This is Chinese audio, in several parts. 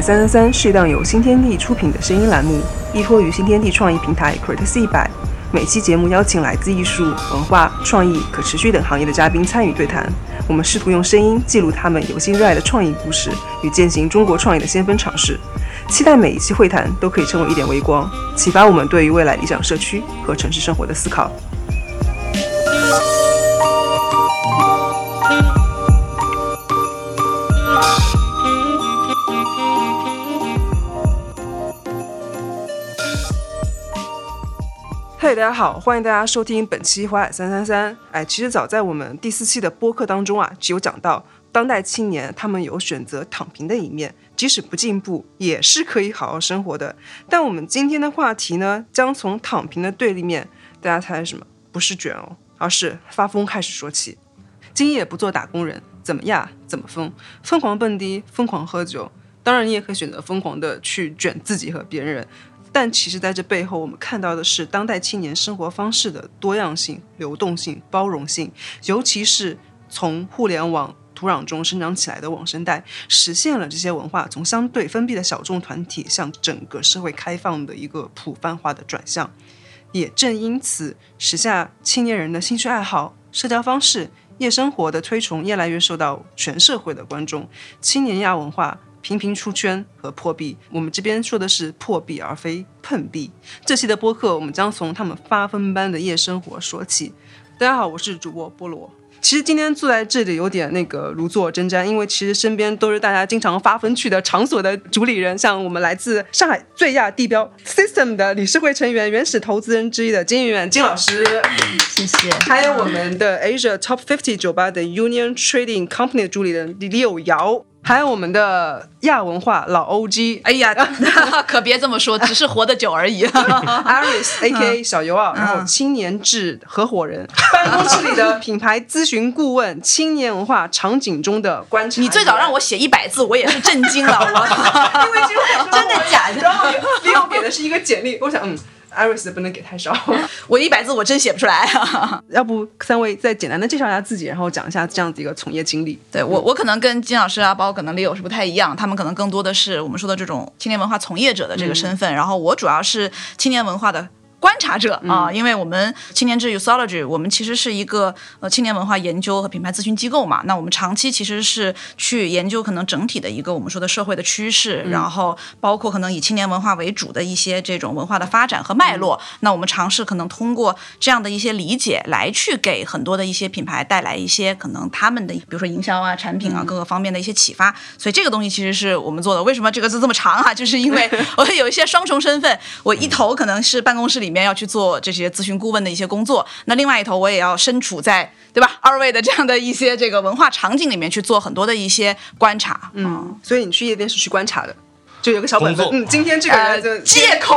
三三三是一档由新天地出品的声音栏目，依托于新天地创意平台 Creative 一百。每期节目邀请来自艺术、文化、创意、可持续等行业的嘉宾参与对谈。我们试图用声音记录他们有心热爱的创意故事与践行中国创意的先锋尝试。期待每一期会谈都可以成为一点微光，启发我们对于未来理想社区和城市生活的思考。嘿，大家好，欢迎大家收听本期《花海三三三》。哎，其实早在我们第四期的播客当中啊，就有讲到当代青年他们有选择躺平的一面，即使不进步，也是可以好好生活的。但我们今天的话题呢，将从躺平的对立面，大家猜什么？不是卷哦，而是发疯开始说起。今夜不做打工人，怎么样？怎么疯？疯狂蹦迪，疯狂喝酒。当然，你也可以选择疯狂的去卷自己和别人。但其实，在这背后，我们看到的是当代青年生活方式的多样性、流动性、包容性，尤其是从互联网土壤中生长起来的网生代，实现了这些文化从相对封闭的小众团体向整个社会开放的一个普泛化的转向。也正因此，时下青年人的兴趣爱好、社交方式、夜生活的推崇，越来越受到全社会的关注。青年亚文化。频频出圈和破壁，我们这边说的是破壁而非碰壁。这期的播客，我们将从他们发疯般的夜生活说起。大家好，我是主播菠萝。其实今天坐在这里有点那个如坐针毡，因为其实身边都是大家经常发疯去的场所的主理人，像我们来自上海最亚地标 System 的理事会成员、原始投资人之一的金圆圆金老师，谢谢。还有我们的 Asia Top Fifty 酒吧的 Union Trading Company 的主理人李柳瑶。还有我们的亚文化老 OG，哎呀，可别这么说，只是活得久而已。Aris A.K. 小尤啊，然后青年志合伙人，办公室里的 品牌咨询顾问，青年文化场景中的观察。你最早让我写一百字，我也是震惊了，因为真的假的？然后李勇给的是一个简历，我想嗯。艾瑞斯不能给太少，我一百字我真写不出来。要不三位再简单的介绍一下自己，然后讲一下这样子一个从业经历。对我，我可能跟金老师啊，包括可能李友是不太一样，他们可能更多的是我们说的这种青年文化从业者的这个身份，然后我主要是青年文化的。观察者啊，因为我们青年志 Usology，我们其实是一个呃青年文化研究和品牌咨询机构嘛。那我们长期其实是去研究可能整体的一个我们说的社会的趋势，然后包括可能以青年文化为主的一些这种文化的发展和脉络。那我们尝试可能通过这样的一些理解来去给很多的一些品牌带来一些可能他们的比如说营销啊、产品啊各个方面的一些启发。所以这个东西其实是我们做的。为什么这个字这么长啊？就是因为我有一些双重身份，我一头可能是办公室里。里面要去做这些咨询顾问的一些工作，那另外一头我也要身处在对吧？二位的这样的一些这个文化场景里面去做很多的一些观察，嗯，所以你去夜店是去观察的。就有个小本子，嗯，今天这个人就借口，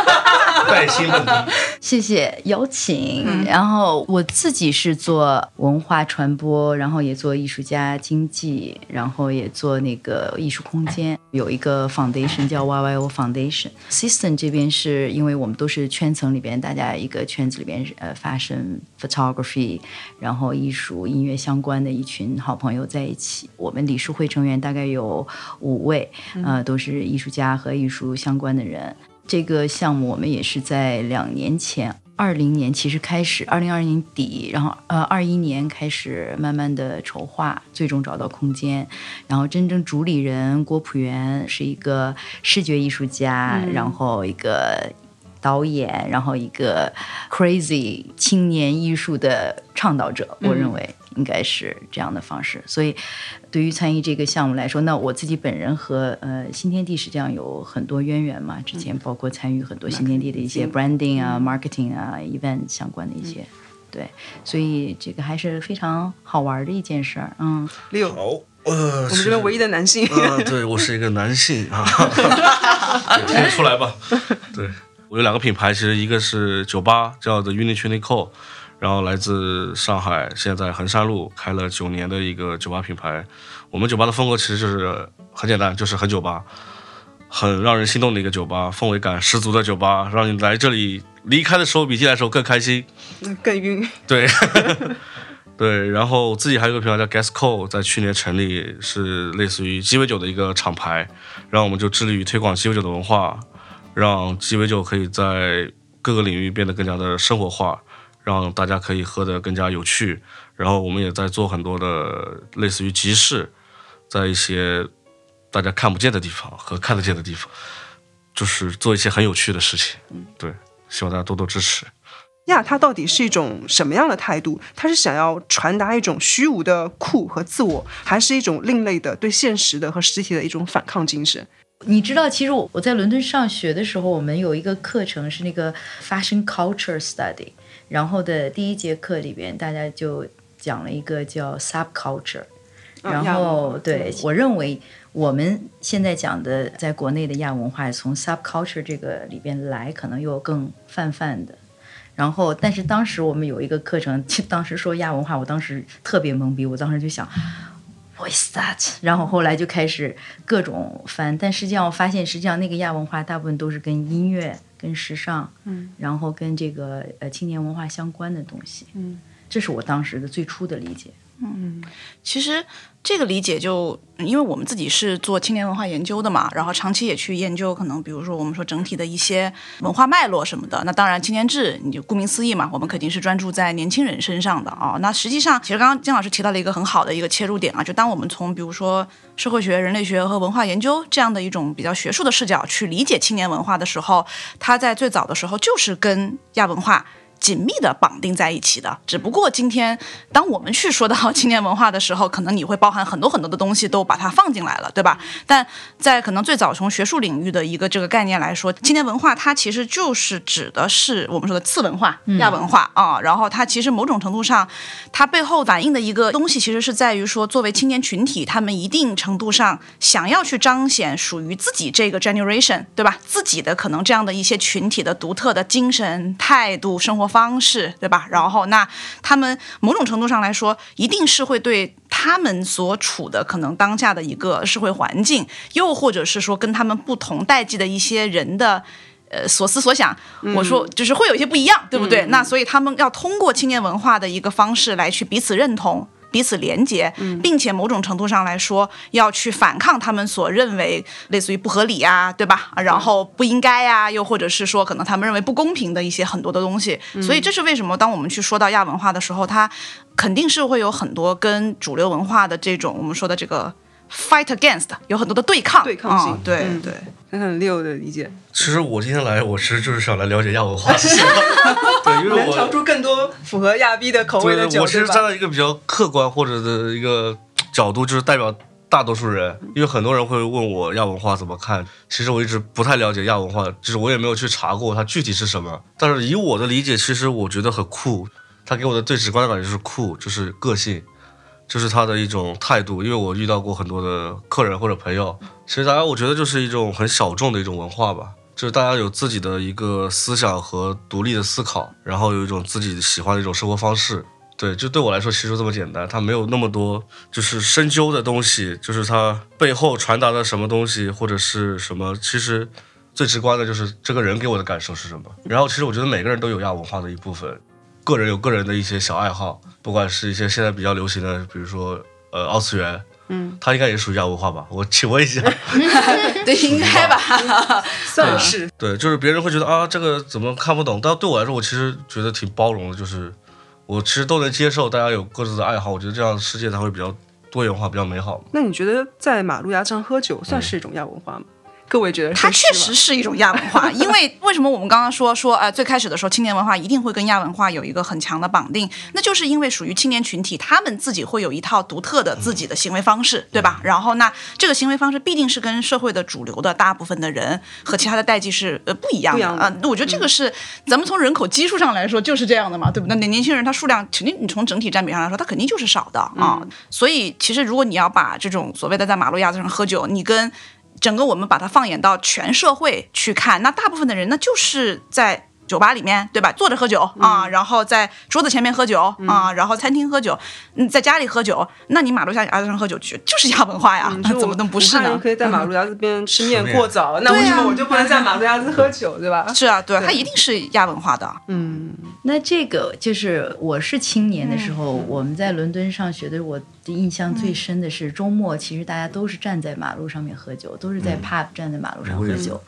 带薪问题，谢谢邀请。然后我自己是做文化传播，然后也做艺术家经济，然后也做那个艺术空间，有一个 foundation 叫 YYO Foundation。System 这边是因为我们都是圈层里边，大家一个圈子里边呃发生 photography，然后艺术音乐相关的一群好朋友在一起。我们理事会成员大概有五位，呃，都是。是艺术家和艺术相关的人。这个项目我们也是在两年前，二零年其实开始，二零二零年底，然后呃二一年开始慢慢的筹划，最终找到空间。然后真正主理人郭璞元是一个视觉艺术家，然后一个导演，然后一个 crazy 青年艺术的倡导者。我认为应该是这样的方式，所以。对于参与这个项目来说，那我自己本人和呃新天地实际上有很多渊源嘛。之前包括参与很多新天地的一些 branding 啊、marketing 啊、event 相关的一些，对，所以这个还是非常好玩的一件事儿。嗯，六好，呃，我们这边唯一的男性，对我是一个男性啊，听得出来吧？对我有两个品牌，其实一个是酒吧，叫做 Uniqlo。然后来自上海，现在衡山路开了九年的一个酒吧品牌。我们酒吧的风格其实就是很简单，就是很酒吧，很让人心动的一个酒吧，氛围感十足的酒吧，让你来这里离开的时候比进来的时候更开心，更晕。对，对，然后自己还有个品牌叫 Gasco，在去年成立，是类似于鸡尾酒的一个厂牌，然后我们就致力于推广鸡尾酒的文化，让鸡尾酒可以在各个领域变得更加的生活化，让大家可以喝得更加有趣。然后我们也在做很多的类似于集市，在一些大家看不见的地方和看得见的地方，就是做一些很有趣的事情。嗯，对，希望大家多多支持。亚它到底是一种什么样的态度？它是想要传达一种虚无的酷和自我，还是一种另类的对现实的和实体的一种反抗精神？你知道，其实我我在伦敦上学的时候，我们有一个课程是那个 Fashion Culture Study，然后的第一节课里边，大家就讲了一个叫 Subculture，然后对我认为我们现在讲的在国内的亚文化，从 Subculture 这个里边来，可能又更泛泛的。然后，但是当时我们有一个课程，当时说亚文化，我当时特别懵逼，我当时就想，What's that？然后后来就开始各种翻，但实际上我发现，实际上那个亚文化大部分都是跟音乐、跟时尚，嗯，然后跟这个呃青年文化相关的东西，嗯，这是我当时的最初的理解。嗯，其实这个理解就因为我们自己是做青年文化研究的嘛，然后长期也去研究，可能比如说我们说整体的一些文化脉络什么的。那当然，青年志你就顾名思义嘛，我们肯定是专注在年轻人身上的啊。那实际上，其实刚刚金老师提到了一个很好的一个切入点啊，就当我们从比如说社会学、人类学和文化研究这样的一种比较学术的视角去理解青年文化的时候，它在最早的时候就是跟亚文化。紧密的绑定在一起的，只不过今天当我们去说到 青年文化的时候，可能你会包含很多很多的东西都把它放进来了，对吧？但在可能最早从学术领域的一个这个概念来说，青年文化它其实就是指的是我们说的次文化、亚文化啊。然后它其实某种程度上，它背后反映的一个东西，其实是在于说，作为青年群体，他们一定程度上想要去彰显属于自己这个 generation，对吧？自己的可能这样的一些群体的独特的精神态度、生活。方式对吧？然后那他们某种程度上来说，一定是会对他们所处的可能当下的一个社会环境，又或者是说跟他们不同代际的一些人的呃所思所想，我说就是会有一些不一样，对不对？那所以他们要通过青年文化的一个方式来去彼此认同。彼此连接，并且某种程度上来说，要去反抗他们所认为类似于不合理呀，对吧？然后不应该呀，又或者是说可能他们认为不公平的一些很多的东西。所以这是为什么当我们去说到亚文化的时候，它肯定是会有很多跟主流文化的这种我们说的这个。Fight against 有很多的对抗，对抗性，对对，看看 Leo 的理解。其实我今天来，我其实就是想来了解亚文化，对，因为我调出更多符合亚逼的口味的酒。我其实站在一个比较客观或者的一个角度，就是代表大多数人，因为很多人会问我亚文化怎么看。其实我一直不太了解亚文化，就是我也没有去查过它具体是什么。但是以我的理解，其实我觉得很酷，它给我的最直观的感觉就是酷，就是个性。就是他的一种态度，因为我遇到过很多的客人或者朋友，其实大家我觉得就是一种很小众的一种文化吧，就是大家有自己的一个思想和独立的思考，然后有一种自己喜欢的一种生活方式。对，就对我来说，其实这么简单，它没有那么多就是深究的东西，就是它背后传达的什么东西或者是什么，其实最直观的就是这个人给我的感受是什么。然后其实我觉得每个人都有亚文化的一部分。个人有个人的一些小爱好，不管是一些现在比较流行的，比如说呃二次元，嗯，它应该也属于亚文化吧？我请问一下，对，应该吧，算是。对，就是别人会觉得啊，这个怎么看不懂？但对我来说，我其实觉得挺包容的，就是我其实都能接受大家有各自的爱好。我觉得这样世界才会比较多元化，比较美好。那你觉得在马路牙子上喝酒算是一种亚文化吗？各位觉得它确实是一种亚文化，因为为什么我们刚刚说说呃最开始的时候青年文化一定会跟亚文化有一个很强的绑定，那就是因为属于青年群体，他们自己会有一套独特的自己的行为方式，对吧？然后那这个行为方式必定是跟社会的主流的大部分的人和其他的代际是呃不一样的啊。那我觉得这个是咱们从人口基数上来说就是这样的嘛，对不对？那年轻人他数量肯定你从整体占比上来说，他肯定就是少的啊。所以其实如果你要把这种所谓的在马路牙子上喝酒，你跟整个我们把它放眼到全社会去看，那大部分的人那就是在酒吧里面，对吧？坐着喝酒啊，然后在桌子前面喝酒啊，然后餐厅喝酒，嗯，在家里喝酒，那你马路下牙子上喝酒，去就是亚文化呀？怎么能不是呢？可以在马路牙子边吃面过早，那为什么我就不能在马路牙子喝酒，对吧？是啊，对，它一定是亚文化的。嗯。那这个就是我是青年的时候，我们在伦敦上学的，我的印象最深的是周末，其实大家都是站在马路上面喝酒，都是在 pub 站在马路上喝酒。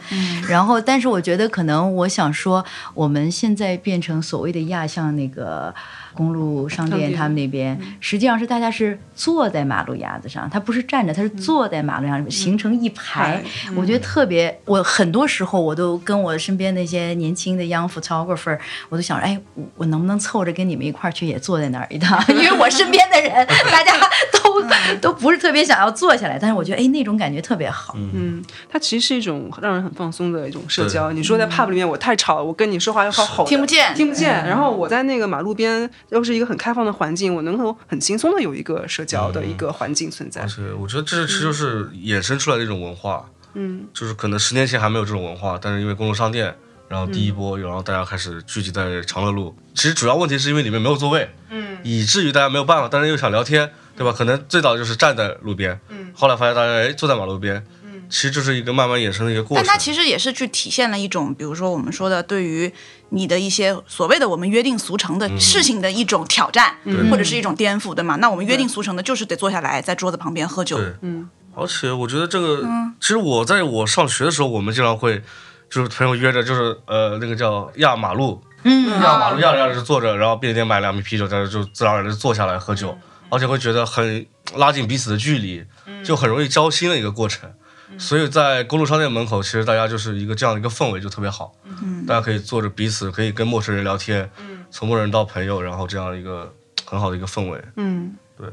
然后，但是我觉得可能我想说，我们现在变成所谓的亚像那个。公路商店，他们那边实际上是大家是坐在马路牙子上，他不是站着，他是坐在马路上，形成一排。我觉得特别，我很多时候我都跟我身边那些年轻的 young photographer，我都想着，哎，我能不能凑着跟你们一块儿去也坐在那儿一趟？因为我身边的人，大家都都不是特别想要坐下来，但是我觉得，哎，那种感觉特别好。嗯，它其实是一种让人很放松的一种社交。你说在 pub 里面，我太吵了，我跟你说话要靠吼，听不见，听不见。然后我在那个马路边。又是一个很开放的环境，我能够很轻松的有一个社交的一个环境存在。而且我觉得这其实就是衍生出来的一种文化，嗯，就是可能十年前还没有这种文化，但是因为公众商店，然后第一波，然后大家开始聚集在长乐路。其实主要问题是因为里面没有座位，嗯，以至于大家没有办法，但是又想聊天，对吧？可能最早就是站在路边，嗯，后来发现大家哎坐在马路边。其实就是一个慢慢衍生的一个过程，但它其实也是去体现了一种，比如说我们说的对于你的一些所谓的我们约定俗成的事情的一种挑战，或者是一种颠覆，对吗？那我们约定俗成的就是得坐下来在桌子旁边喝酒。嗯，而且我觉得这个，其实我在我上学的时候，我们经常会就是朋友约着，就是呃那个叫压马路，嗯，压马路压着压着就坐着，然后便利店买两瓶啤酒，在这就自然而然就坐下来喝酒，而且会觉得很拉近彼此的距离，就很容易交心的一个过程。所以在公路商店门口，其实大家就是一个这样的一个氛围，就特别好。嗯，大家可以坐着彼此，可以跟陌生人聊天。嗯，从陌生人到朋友，然后这样一个很好的一个氛围。嗯，对。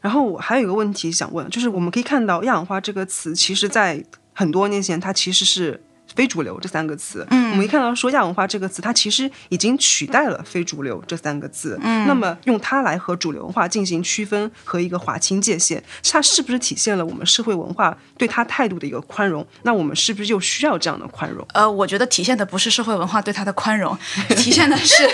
然后我还有一个问题想问，就是我们可以看到“亚氧化”这个词，其实在很多年前，它其实是。非主流这三个词，嗯，我们一看到说亚文化这个词，它其实已经取代了非主流这三个字，嗯，那么用它来和主流文化进行区分和一个划清界限，它是不是体现了我们社会文化对它态度的一个宽容？那我们是不是又需要这样的宽容？呃，我觉得体现的不是社会文化对它的宽容，体现的是，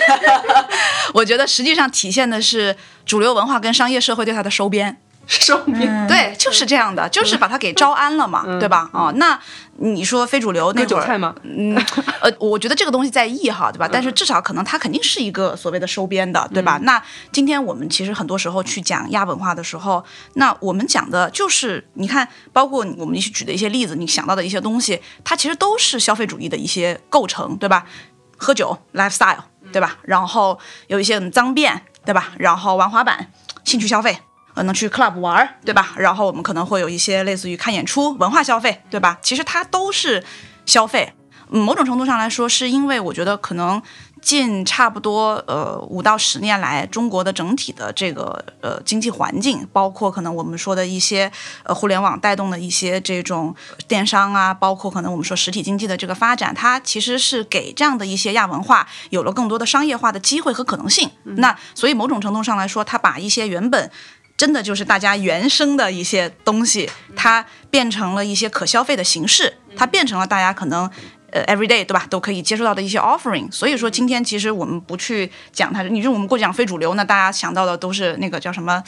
我觉得实际上体现的是主流文化跟商业社会对它的收编。收编对，就是这样的，就是把它给招安了嘛，对吧？哦，那你说非主流那会儿，嗯，呃，我觉得这个东西在意哈，对吧？但是至少可能它肯定是一个所谓的收编的，对吧？那今天我们其实很多时候去讲亚文化的时候，那我们讲的就是你看，包括我们一起举的一些例子，你想到的一些东西，它其实都是消费主义的一些构成，对吧？喝酒，lifestyle，对吧？然后有一些脏辫，对吧？然后玩滑板，兴趣消费。可能去 club 玩儿，对吧？然后我们可能会有一些类似于看演出、文化消费，对吧？其实它都是消费。某种程度上来说，是因为我觉得可能近差不多呃五到十年来，中国的整体的这个呃经济环境，包括可能我们说的一些呃互联网带动的一些这种电商啊，包括可能我们说实体经济的这个发展，它其实是给这样的一些亚文化有了更多的商业化的机会和可能性。那所以某种程度上来说，它把一些原本真的就是大家原生的一些东西，它变成了一些可消费的形式，它变成了大家可能呃 every day 对吧都可以接触到的一些 offering。所以说今天其实我们不去讲它，你说我们过去讲非主流，那大家想到的都是那个叫什么？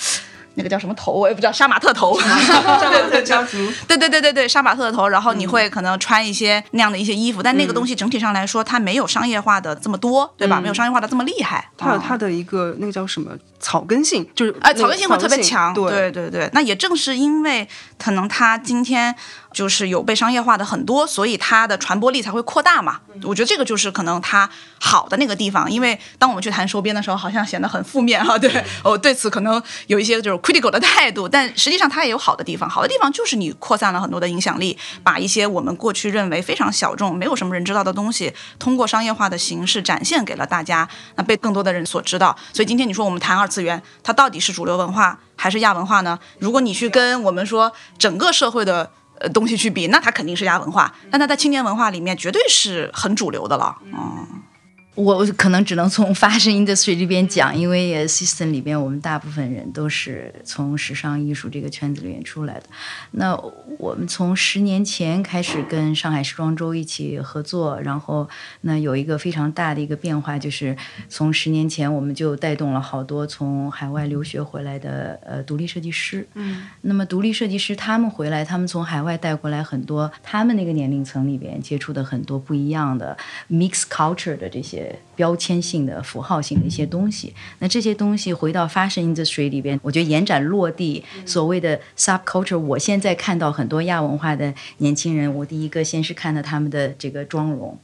那个叫什么头我也不知道，杀马特头，杀马特家族，对对对对对，杀马特的头，然后你会可能穿一些那样的一些衣服，但那个东西整体上来说，它没有商业化的这么多，对吧？没有商业化的这么厉害，它有它的一个那个叫什么草根性，就是哎，草根性会特别强，对。对对。那也正是因为可能他今天。就是有被商业化的很多，所以它的传播力才会扩大嘛。我觉得这个就是可能它好的那个地方。因为当我们去谈收编的时候，好像显得很负面哈。对，我对此可能有一些就是 critical 的态度，但实际上它也有好的地方。好的地方就是你扩散了很多的影响力，把一些我们过去认为非常小众、没有什么人知道的东西，通过商业化的形式展现给了大家，那被更多的人所知道。所以今天你说我们谈二次元，它到底是主流文化还是亚文化呢？如果你去跟我们说整个社会的。呃，东西去比，那它肯定是亚文化，但它在青年文化里面绝对是很主流的了，嗯。我可能只能从 fashion industry 这边讲，因为 system 里边我们大部分人都是从时尚艺术这个圈子里面出来的。那我们从十年前开始跟上海时装周一起合作，然后那有一个非常大的一个变化，就是从十年前我们就带动了好多从海外留学回来的呃独立设计师。嗯。那么独立设计师他们回来，他们从海外带过来很多他们那个年龄层里边接触的很多不一样的 mix culture 的这些。些标签性的、符号性的一些东西。那这些东西回到 fashion industry 里边，我觉得延展落地，所谓的 subculture，我现在看到很多亚文化的年轻人，我第一个先是看到他们的这个妆容。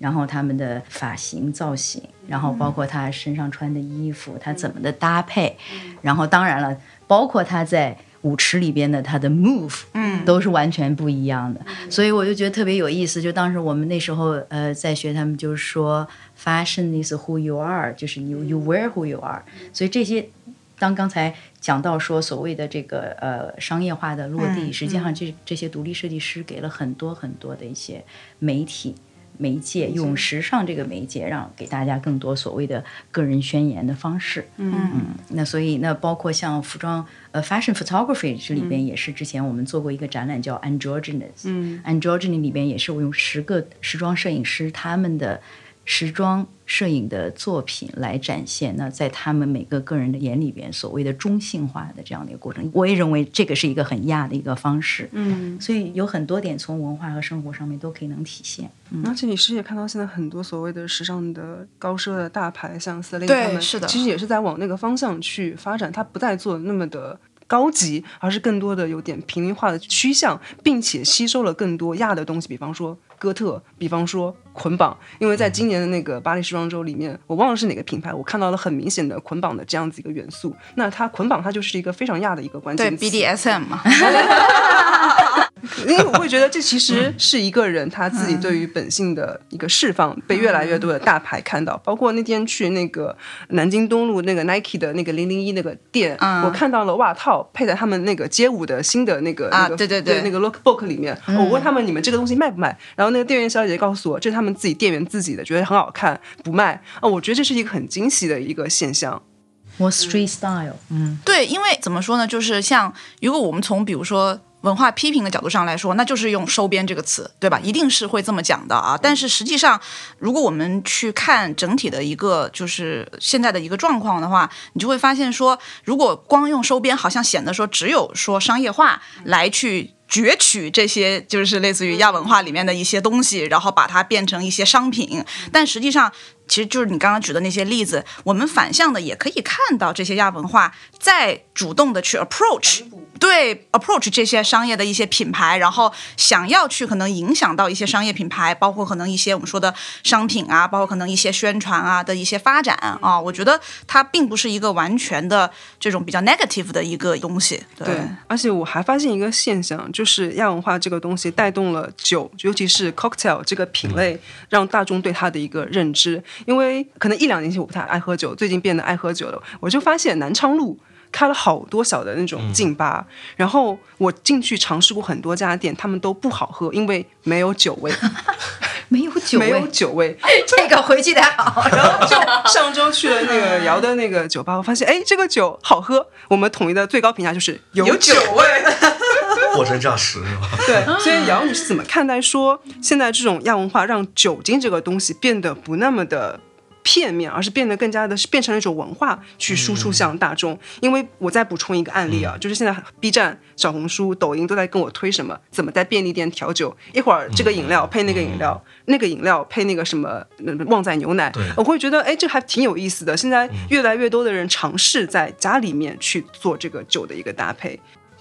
然后他们的发型造型，然后包括他身上穿的衣服，他怎么的搭配，然后当然了，包括他在舞池里边的他的 move，嗯，都是完全不一样的。所以我就觉得特别有意思。就当时我们那时候呃在学，他们就是说 fashion is who you are，就是 you you wear who you are。所以这些当刚才讲到说所谓的这个呃商业化的落地，实际上这这些独立设计师给了很多很多的一些媒体。媒介用时尚这个媒介，让给大家更多所谓的个人宣言的方式。嗯嗯，那所以那包括像服装呃 fashion photography 这里边也是之前我们做过一个展览叫 androgynous。嗯，androgynous 里边也是我用十个时装摄影师他们的时装。摄影的作品来展现，那在他们每个个人的眼里边，所谓的中性化的这样的一个过程，我也认为这个是一个很亚的一个方式。嗯，所以有很多点从文化和生活上面都可以能体现。嗯而且你是也看到现在很多所谓的时尚的高奢的大牌，像 Celine 他们，是的，其实也是在往那个方向去发展，它不再做那么的。高级，而是更多的有点平民化的趋向，并且吸收了更多亚的东西，比方说哥特，比方说捆绑。因为在今年的那个巴黎时装周里面，我忘了是哪个品牌，我看到了很明显的捆绑的这样子一个元素。那它捆绑，它就是一个非常亚的一个关键词。对，BDSM 嘛。因为我会觉得这其实是一个人他自己对于本性的一个释放，被越来越多的大牌看到。包括那天去那个南京东路那个 Nike 的那个零零一那个店，我看到了袜套配在他们那个街舞的新的那个那个对对对那个 Lookbook 里面。我问他们你们这个东西卖不卖？然后那个店员小姐姐告诉我，这是他们自己店员自己的，觉得很好看，不卖啊。我觉得这是一个很惊喜的一个现象。我 Street Style，嗯，对，因为怎么说呢，就是像如果我们从比如说。文化批评的角度上来说，那就是用“收编”这个词，对吧？一定是会这么讲的啊。但是实际上，如果我们去看整体的一个就是现在的一个状况的话，你就会发现说，如果光用“收编”，好像显得说只有说商业化来去。攫取这些就是类似于亚文化里面的一些东西，然后把它变成一些商品。但实际上，其实就是你刚刚举的那些例子，我们反向的也可以看到这些亚文化在主动的去 approach，对 approach 这些商业的一些品牌，然后想要去可能影响到一些商业品牌，包括可能一些我们说的商品啊，包括可能一些宣传啊的一些发展啊。我觉得它并不是一个完全的这种比较 negative 的一个东西。对，而且我还发现一个现象。就是亚文化这个东西带动了酒，尤其是 cocktail 这个品类，让大众对它的一个认知。因为可能一两年前我不太爱喝酒，最近变得爱喝酒了。我就发现南昌路开了好多小的那种劲吧，然后我进去尝试过很多家店，他们都不好喝，因为没有酒味，没有酒味，没有酒味。这个回去得好。然后就上周去了那个姚的那个酒吧，我发现哎，这个酒好喝。我们统一的最高评价就是有酒味。货真价实是吧？对，所以姚，你是怎么看待说现在这种亚文化让酒精这个东西变得不那么的片面，而是变得更加的是变成了一种文化去输出向大众？因为我再补充一个案例啊，就是现在 B 站、小红书、抖音都在跟我推什么，怎么在便利店调酒，一会儿这个饮料配那个饮料，那个饮料配那个什么旺仔牛奶，我会觉得哎，这还挺有意思的。现在越来越多的人尝试在家里面去做这个酒的一个搭配。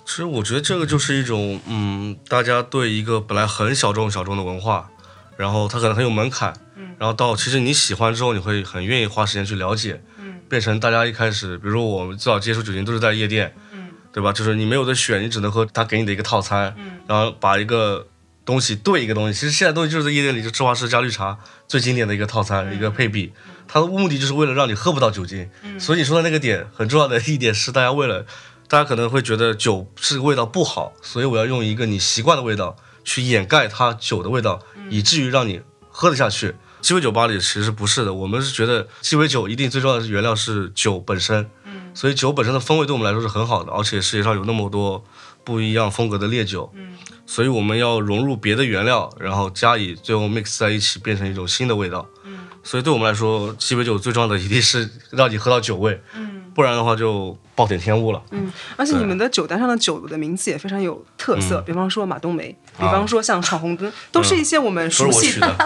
其实我觉得这个就是一种，嗯，大家对一个本来很小众小众的文化，然后它可能很有门槛，嗯，然后到其实你喜欢之后，你会很愿意花时间去了解，嗯，变成大家一开始，比如说我们最早接触酒精都是在夜店，嗯，对吧？就是你没有的选，你只能喝他给你的一个套餐，嗯，然后把一个东西兑一个东西，其实现在东西就是在夜店里就芝华士加绿茶最经典的一个套餐一个配比，它的目的就是为了让你喝不到酒精，嗯，所以你说的那个点很重要的一点是大家为了。大家可能会觉得酒是味道不好，所以我要用一个你习惯的味道去掩盖它酒的味道，以至于让你喝得下去。鸡尾酒吧里其实不是的，我们是觉得鸡尾酒一定最重要的原料是酒本身，嗯，所以酒本身的风味对我们来说是很好的，而且世界上有那么多不一样风格的烈酒，嗯，所以我们要融入别的原料，然后加以最后 mix 在一起，变成一种新的味道，嗯，所以对我们来说，鸡尾酒最重要的一定是让你喝到酒味，嗯。不然的话就暴殄天物了。嗯，而且你们的酒单上的酒的名字也非常有特色，比方说马冬梅，比方说像闯红灯，都是一些我们熟悉的。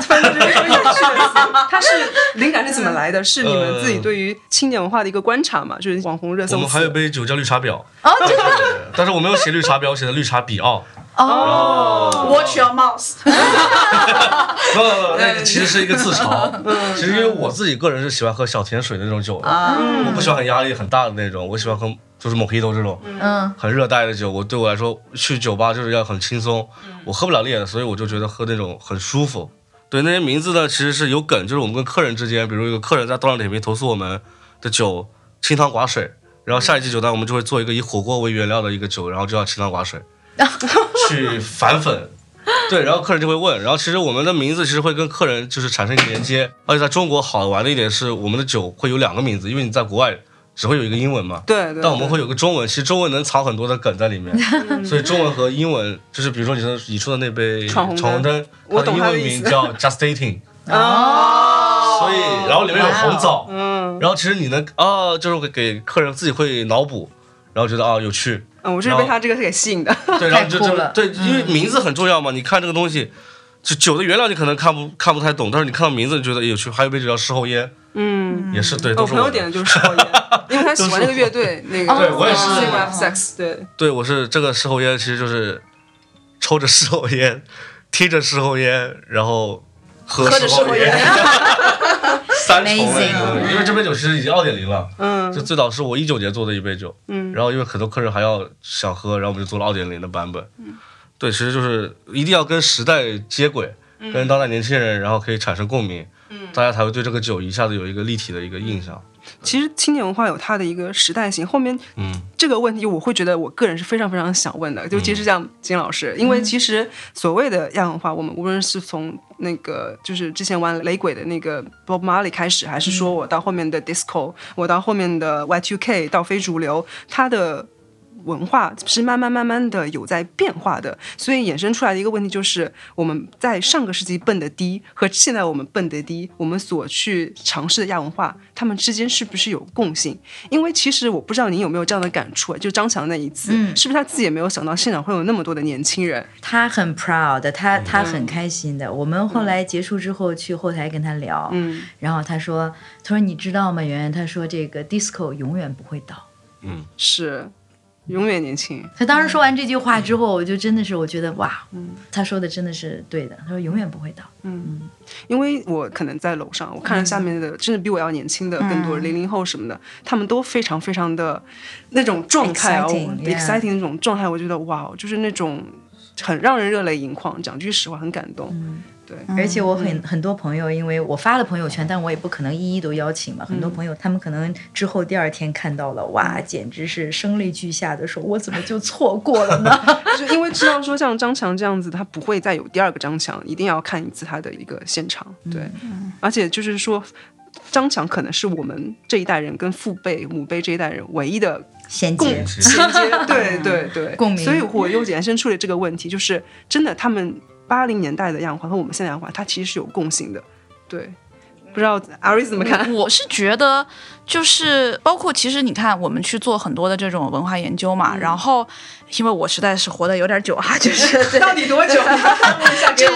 它是灵感是怎么来的？是你们自己对于青年文化的一个观察嘛？就是网红热搜。我们还有杯酒叫绿茶婊，哦，但是我没有写绿茶婊，我写的绿茶比奥。哦，Watch your mouth。不不不，那个其实是一个自嘲。其实因为我自己个人是喜欢喝小甜水的那种酒的，我不喜欢很压力很大的那种，我喜欢喝就是 Mojito 这种嗯，很热带的酒。我对我来说去酒吧就是要很轻松，我喝不了烈的，所以我就觉得喝那种很舒服。对那些名字呢，其实是有梗，就是我们跟客人之间，比如有个客人在豆瓣点评投诉我们的酒清汤寡水，然后下一季酒单我们就会做一个以火锅为原料的一个酒，然后就叫清汤寡水，去反粉。对，然后客人就会问，然后其实我们的名字其实会跟客人就是产生一个连接，而且在中国好玩的一点是，我们的酒会有两个名字，因为你在国外只会有一个英文嘛，对对，对但我们会有个中文，其实中文能藏很多的梗在里面，所以中文和英文就是比如说你说你说的那杯闯红灯它的英文名叫 Just Dating，哦，所以然后里面有红枣，嗯。然后其实你能啊，就是会给客人自己会脑补，然后觉得啊有趣，嗯，我就是被他这个给吸引的。对，然后 就真的对，因为名字很重要嘛。你看这个东西，就酒的原料你可能看不看不太懂，但是你看到名字你觉得哎有趣。还有一杯酒叫事后烟，嗯，也是对，我朋友点的就是事后烟，因为他喜欢那个乐队，那个 对我也是。Sex，对，对我是这个事后烟，其实就是抽着事后烟，听着事后烟，然后喝喝着事后事后烟 三重因为这杯酒其实已经二点零了。嗯。这最早是我一九年做的一杯酒，嗯。然后因为很多客人还要想喝，然后我们就做了二点零的版本。对，其实就是一定要跟时代接轨，跟当代年轻人，然后可以产生共鸣，大家才会对这个酒一下子有一个立体的一个印象。其实青年文化有它的一个时代性，后面嗯。这个问题我会觉得我个人是非常非常想问的，尤其是像金老师，因为其实所谓的亚文化，我们无论是从那个就是之前玩雷鬼的那个 Bob Marley 开始，还是说我到后面的 Disco，我到后面的 Y2K 到非主流，它的。文化是慢慢慢慢的有在变化的，所以衍生出来的一个问题就是，我们在上个世纪蹦的低和现在我们蹦的低，我们所去尝试的亚文化，他们之间是不是有共性？因为其实我不知道您有没有这样的感触啊，就张强那一次，是不是他自己也没有想到现场会有那么多的年轻人？他很 proud，他他很开心的。我们后来结束之后去后台跟他聊，嗯然后他说：“他说你知道吗，圆圆？他说这个 disco 永远不会倒。嗯，是，永远年轻。他当时说完这句话之后，我就真的是我觉得哇，嗯他说的真的是对的。他说永远不会倒。嗯因为我可能在楼上，我看着下面的，真的比我要年轻的更多零零后什么的，他们都非常非常的那种状态啊 Exciting, 那种状态，我觉得哇，就是那种很让人热泪盈眶。讲句实话，很感动。对，而且我很很多朋友，因为我发了朋友圈，但我也不可能一一都邀请嘛。很多朋友他们可能之后第二天看到了，哇，简直是声泪俱下的说：“我怎么就错过了呢 就因为知道说像张强这样子，他不会再有第二个张强，一定要看一次他的一个现场。对，而且就是说。张强可能是我们这一代人跟父辈、母辈这一代人唯一的？”共衔接，衔接，对对对，共鸣所以我又延伸出了这个问题，就是真的，他们八零年代的样化和我们现在样化，它其实是有共性的。对，不知道阿瑞怎么看？我是觉得，就是包括其实你看，我们去做很多的这种文化研究嘛，然后因为我实在是活得有点久啊，就是 到底多久？就。是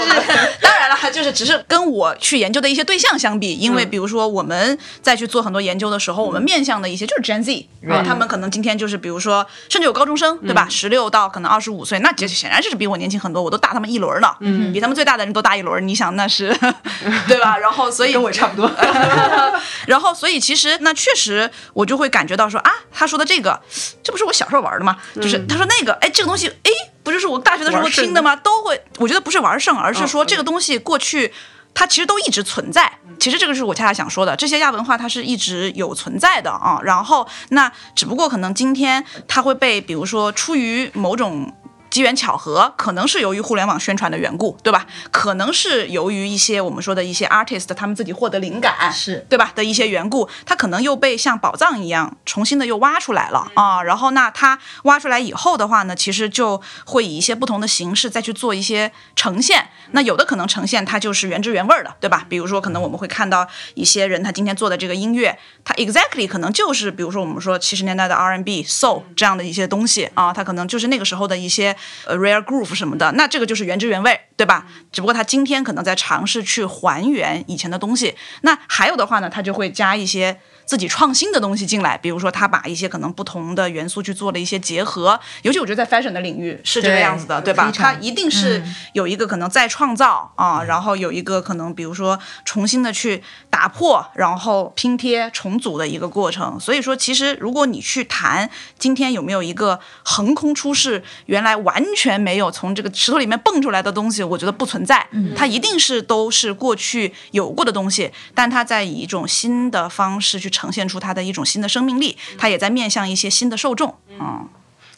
当然了，就是只是跟我去研究的一些对象相比，因为比如说我们在去做很多研究的时候，我们面向的一些就是 Gen Z 然后，他们可能今天就是比如说甚至有高中生对吧，十六到可能二十五岁，那这显然就是比我年轻很多，我都大他们一轮了，嗯，比他们最大的人都大一轮，你想那是对吧？然后所以跟我差不多。然后，所以其实那确实，我就会感觉到说啊，他说的这个，这不是我小时候玩的吗？就是他说那个，哎，这个东西，哎，不就是我大学的时候听的吗？都会，我觉得不是玩剩，而是说嗯这个东西过去。它其实都一直存在，其实这个是我恰恰想说的，这些亚文化它是一直有存在的啊。然后那只不过可能今天它会被，比如说出于某种。机缘巧合，可能是由于互联网宣传的缘故，对吧？可能是由于一些我们说的一些 artist 他们自己获得灵感，是对吧的一些缘故，它可能又被像宝藏一样重新的又挖出来了啊。然后那它挖出来以后的话呢，其实就会以一些不同的形式再去做一些呈现。那有的可能呈现它就是原汁原味儿的，对吧？比如说可能我们会看到一些人他今天做的这个音乐，它 exactly 可能就是比如说我们说七十年代的 R&B、Soul 这样的一些东西啊，它可能就是那个时候的一些呃 rare groove 什么的，那这个就是原汁原味，对吧？只不过他今天可能在尝试去还原以前的东西。那还有的话呢，他就会加一些。自己创新的东西进来，比如说他把一些可能不同的元素去做了一些结合，尤其我觉得在 fashion 的领域是这个样子的，对吧？非常他一定是有一个可能再创造啊，然后有一个可能比如说重新的去打破，然后拼贴重组的一个过程。所以说，其实如果你去谈今天有没有一个横空出世，原来完全没有从这个石头里面蹦出来的东西，我觉得不存在，嗯它一定是都是过去有过的东西，但它在以一种新的方式去呈现出它的一种新的生命力，它也在面向一些新的受众，嗯，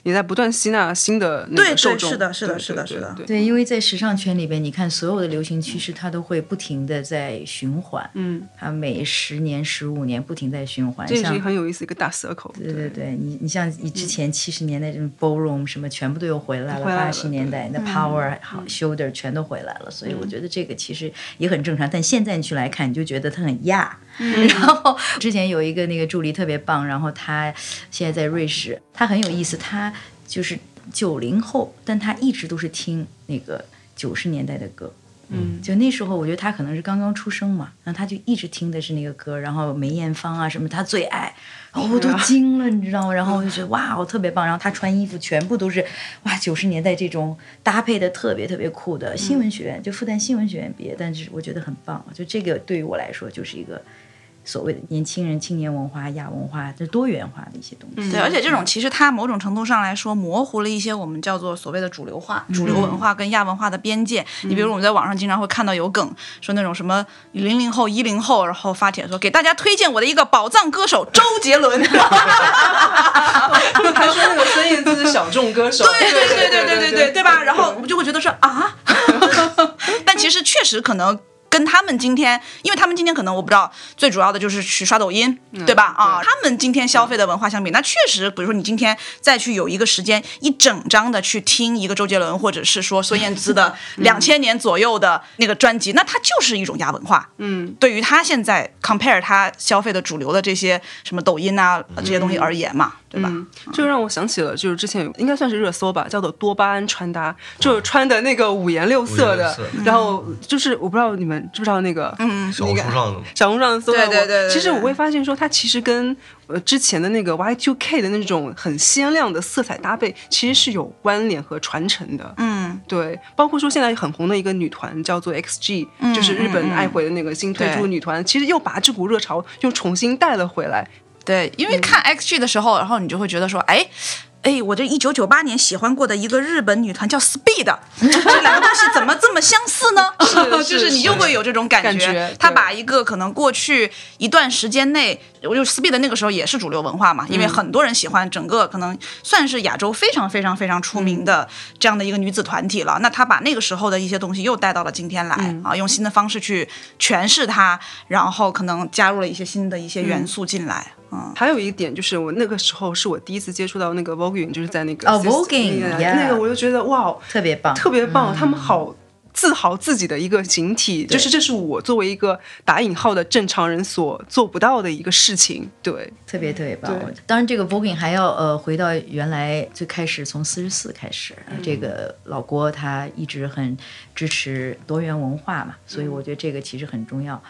也在不断吸纳新的那对个受众。对是的是的是的是的对因为在时尚圈里边，你看所有的流行趋势，它都会不停的在循环，嗯，它每十年、十五年不停在循环。这是一个很有意思一个大 circle。对对对，你你像你之前七十年代这种 ballroom 什么，全部都又回来了。回来了八十年代那 power 好 shoulder 全都回来了，所以我觉得这个其实也很正常。但现在你去来看，你就觉得它很亚。然后之前有一个那个助理特别棒，然后他现在在瑞士，他很有意思，他就是九零后，但他一直都是听那个九十年代的歌。嗯，就那时候，我觉得他可能是刚刚出生嘛，然后他就一直听的是那个歌，然后梅艳芳啊什么，他最爱，然后我都惊了，你知道吗？然后我就觉得哇，我特别棒。然后他穿衣服全部都是哇九十年代这种搭配的特别特别酷的。新闻学院就复旦新闻学院毕业，但是我觉得很棒，就这个对于我来说就是一个所谓的年轻人青年文化、亚文化，这多元化的一些东西。对，而且这种其实它某种程度上来说，模糊了一些我们叫做所谓的主流化、主流文化跟亚文化的边界。你比如我们在网上经常会看到有梗，说那种什么零零后、一零后，然后发帖说给大家推荐我的一个宝藏歌手周杰伦。还说那个孙燕姿是小众歌手。对对对对对对对对吧？然后我们就会觉得说啊，但其实确实可能。跟他们今天，因为他们今天可能我不知道，最主要的就是去刷抖音，对吧？啊，他们今天消费的文化相比，那确实，比如说你今天再去有一个时间一整张的去听一个周杰伦，或者是说孙燕姿的两千年左右的那个专辑，那它就是一种亚文化。嗯，对于他现在 compare 他消费的主流的这些什么抖音啊这些东西而言嘛，对吧？嗯，这个让我想起了，就是之前有应该算是热搜吧，叫做多巴胺穿搭，就是穿的那个五颜六色的然后就是我不知道你们知不知道那个，嗯，小红书上的小红书上搜到过对对对其实我会发现说，它其实跟呃之前的那个 Y Two K 的那种很鲜亮的色彩搭配，其实是有关联和传承的。嗯，对，包括说现在很红的一个女团叫做 XG，、就是日本爱回的那个新推出的女团，其实又把这股热潮又重新带了回来。对，因为看 XG 的时候，然后你就会觉得说，哎。哎，我这一九九八年喜欢过的一个日本女团叫 Speed，这两个东西怎么这么相似呢？是 就是你就会有这种。感觉他把一个可能过去一段时间内，我就 Speed 那个时候也是主流文化嘛，因为很多人喜欢整个可能算是亚洲非常非常非常出名的这样的一个女子团体了。那她把那个时候的一些东西又带到了今天来、啊，用新的方式去诠释它，然后可能加入了一些新的一些元素进来。嗯，还有一点就是，我那个时候是我第一次接触到那个 voguing，就是在那个哦 Sis- voguing，那个 yeah 那个我就觉得哇，特别棒，特别棒，他们好。自豪自己的一个形体，就是这是我作为一个打引号的正常人所做不到的一个事情。对，特别特别棒。当然，这个 voguing 还要呃回到原来最开始从四十四开始，嗯这个老郭他一直很支持多元文化嘛，所以嗯我觉得这个其实很重要。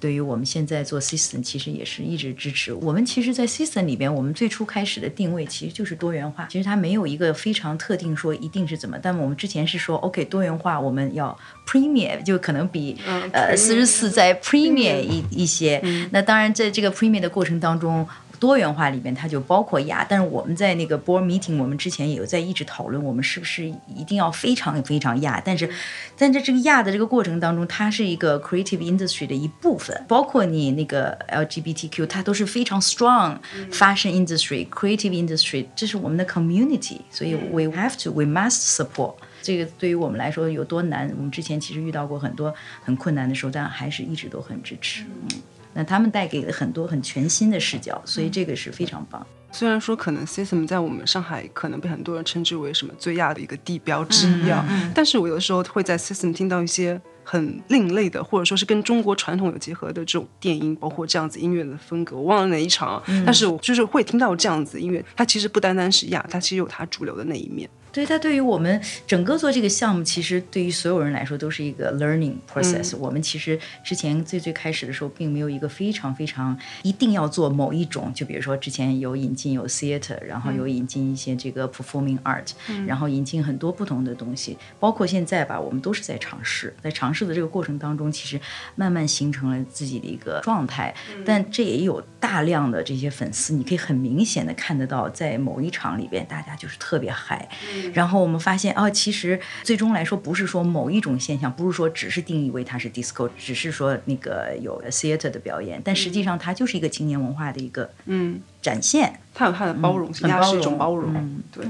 对于我们现在做 system，其实也是一直支持。我们其实，在 system 里边，我们最初开始的定位其实就是多元化，其实它没有一个非常特定说一定是怎么，但我们之前是说 OK 多元化，我们要 premium 就可能比、呃四十四在 premium 一一些。那当然，在这个 premium 的过程当中。多元化里面它就包括亚，但是我们在那个 board meeting，我们之前也有在一直讨论，我们是不是一定要非常非常亚，但是在这这个亚的这个过程当中，它是一个 creative industry 的一部分，包括你那个 LGBTQ，它都是非常 strong fashion industry、creative industry，这是我们的 community，所以 we have to we must support。这个对于我们来说有多难？我们之前其实遇到过很多很困难的时候，但还是一直都很支持。嗯，那他们带给了很多很全新的视角，所以这个是非常棒。虽然说可能 System 在我们上海可能被很多人称之为什么最亚的一个地标之一啊，但是我有的时候会在 System 听到一些很另类的，或者说是跟中国传统有结合的这种电音，包括这样子音乐的风格。我忘了哪一场，但是我就是会听到这样子音乐，它其实不单单是亚，它其实有它主流的那一面。对它对于我们整个做这个项目，其实对于所有人来说都是一个 learning process。我们其实之前最最开始的时候，并没有一个非常非常一定要做某一种，就比如说之前有引进有 theater，然后有引进一些这个 performing art，然后引进很多不同的东西，包括现在吧，我们都是在尝试，在尝试的这个过程当中，其实慢慢形成了自己的一个状态。但这也有大量的这些粉丝，你可以很明显的看得到，在某一场里边，大家就是特别嗨。然后我们发现，哦，其实最终来说，不是说某一种现象，不是说只是定义为它是 disco，只是说那个有 theater 的表演，但实际上它就是一个青年文化的一个嗯展现。它有它的包容性，它是一种包容。对，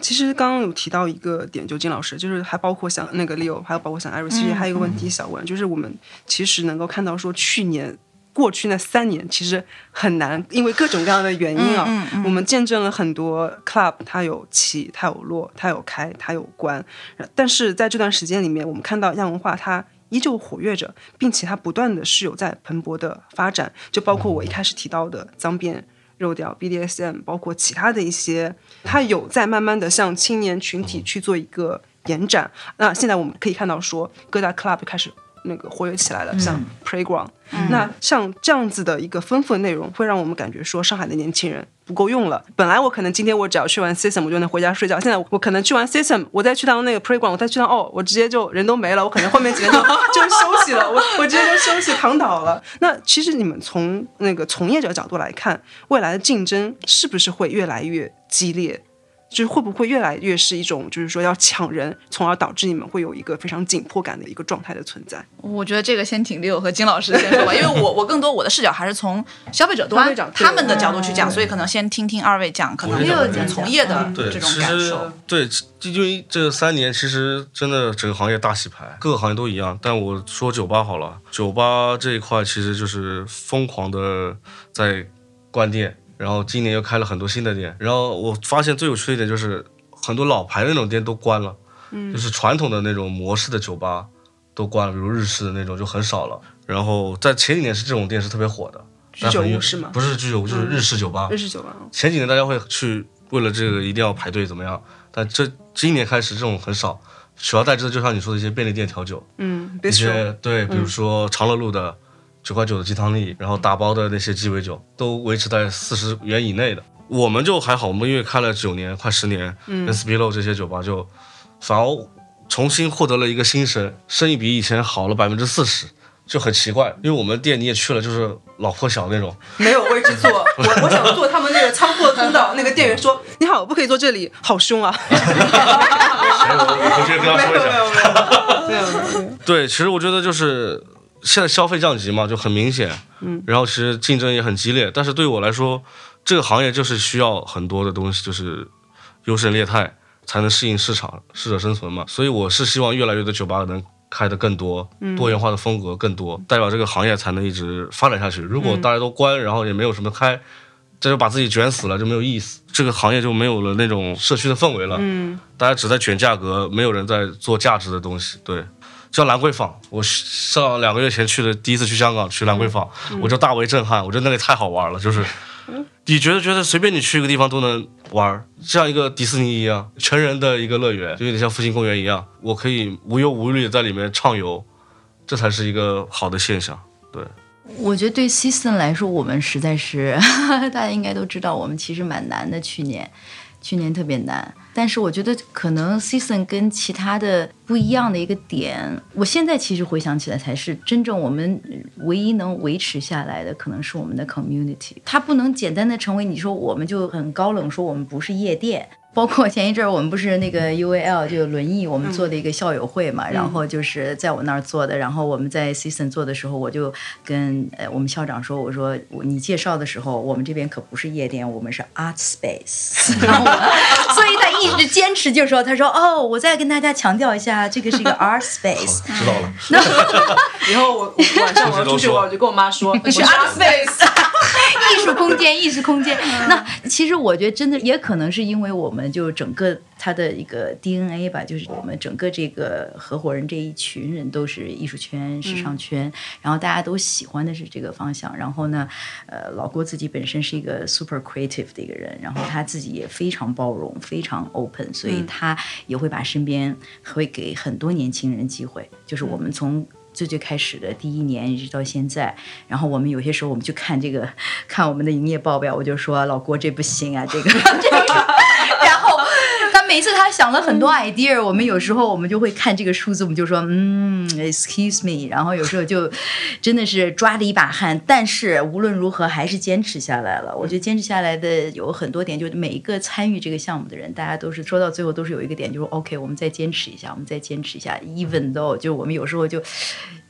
其实刚刚有提到一个点，就金老师，就是还包括像那个 Leo，还有包括像 Iris，其实还有一个问题想问，就是我们其实能够看到说去年。过去那三年其实很难，因为各种各样的原因啊，我们见证了很多 club，它有起，它有落，它有开，它有关。但是在这段时间里面，我们看到亚文化它依旧活跃着，并且它不断的是有在蓬勃的发展。就包括我一开始提到的脏辫、肉调、BDSM，包括其他的一些，它有在慢慢的向青年群体去做一个延展。那现在我们可以看到说，各大 club 开始。那个活跃起来了，像 Playground，那像这样子的一个丰富的内容，会让我们感觉说上海的年轻人不够用了。本来我可能今天我只要去完 System，我就能回家睡觉。现在我可能去完 System，我再去趟那个 Playground，我再去趟哦，我直接就人都没了，我可能后面几天就 就休息了，我我直接就休息躺倒了。那其实你们从那个从业者角度来看，未来的竞争是不是会越来越激烈？就是会不会越来越是一种，就是说要抢人，从而导致你们会有一个非常紧迫感的一个状态的存在？我觉得这个先请六和金老师先说吧，因为我我更多我的视角还是从消费者端他们的角度去讲，所以可能先听听二位讲，可能六从业的这种感受。对，因为这三年其实真的整个行业大洗牌，各个行业都一样。但我说酒吧好了，酒吧这一块其实就是疯狂的在关店。然后今年又开了很多新的店，然后我发现最有趣的一点就是很多老牌的那种店都关了，嗯，就是传统的那种模式的酒吧都关了，比如日式的那种就很少了。然后在前几年是这种店是特别火的，居酒屋是吗？不是居酒屋，就是日式酒吧。日式酒吧。前几年大家会去为了这个一定要排队怎么样？但这今年开始这种很少，取而代之的就像你说的一些便利店调酒，嗯，一些对，比如说长乐路的。九块九的鸡汤力，然后打包的那些鸡尾酒都维持在四十元以内的。我们就还好，我们因为开了九年，快十年，跟 s p i l o 这些酒吧就反而重新获得了一个新生，生意比以前好了百分之四十，就很奇怪。因为我们店你也去了，就是老破小那种，没有位置坐。我 我想坐他们那个仓库的通道，那个店员说：“你好，不可以坐这里，好凶啊！” 我回去跟他说一下。对，其实我觉得就是。现在消费降级嘛，就很明显，嗯，然后其实竞争也很激烈，但是对我来说，这个行业就是需要很多的东西，就是优胜劣汰，才能适应市场，适者生存嘛。所以我是希望越来越多酒吧能开的更多，多元化的风格更多，代表这个行业才能一直发展下去。如果大家都关，然后也没有什么开，这就把自己卷死了，就没有意思，这个行业就没有了那种社区的氛围了。嗯，大家只在卷价格，没有人在做价值的东西，对。叫兰桂坊，我上两个月前去的第一次去香港去兰桂坊，我就大为震撼，我觉得那里太好玩了，就是你觉得觉得随便你去一个地方都能玩，像一个迪士尼一样，成人的一个乐园，就有点像复兴公园一样，我可以无忧无虑的在里面畅游，这才是一个好的现象。对，我觉得对 System 来说，我们实在是 大家应该都知道，我们其实蛮难的，去年。去年特别难。但是我觉得可能 season 跟其他的不一样的一个点，我现在其实回想起来，才是真正我们唯一能维持下来的，可能是我们的 community。它不能简单的成为你说我们就很高冷，说我们不是夜店。包括前一阵儿我们不是那个 UAL 就轮椅，我们做的一个校友会嘛，然后就是在我那儿做的，然后我们在 season 做的时候，我就跟呃我们校长说，我说你介绍的时候，我们这边可不是夜店，我们是 art space，然后所以他一直坚持就说，他说哦，我再跟大家强调一下，这个是一个 art space，知道了。以后我我晚上我要出去，我就跟我妈说，是 art space。艺术空间，艺术空间。那其实我觉得，真的也可能是因为我们就整个它的一个 DNA 吧，就是我们整个这个合伙人这一群人都是艺术圈、时尚圈，然后大家都喜欢的是这个方向。然后呢，呃，老郭自己本身是一个 super creative 的一个人，然后他自己也非常包容、非常 open，所以他也会把身边会给很多年轻人机会。就是我们从最最开始的第一年一直到现在，然后我们有些时候我们去看这个，看我们的营业报表，我就说老郭这不行啊，这个 这个，每次他想了很多 idea，我们有时候我们就会看这个数字，我们就说嗯，excuse me，然后有时候就真的是抓了一把汗，但是无论如何还是坚持下来了。我觉得坚持下来的有很多点，就是每一个参与这个项目的人，大家都是说到最后都是有一个点，就是 OK，我们再坚持一下，我们再坚持一下，even though 就我们有时候就。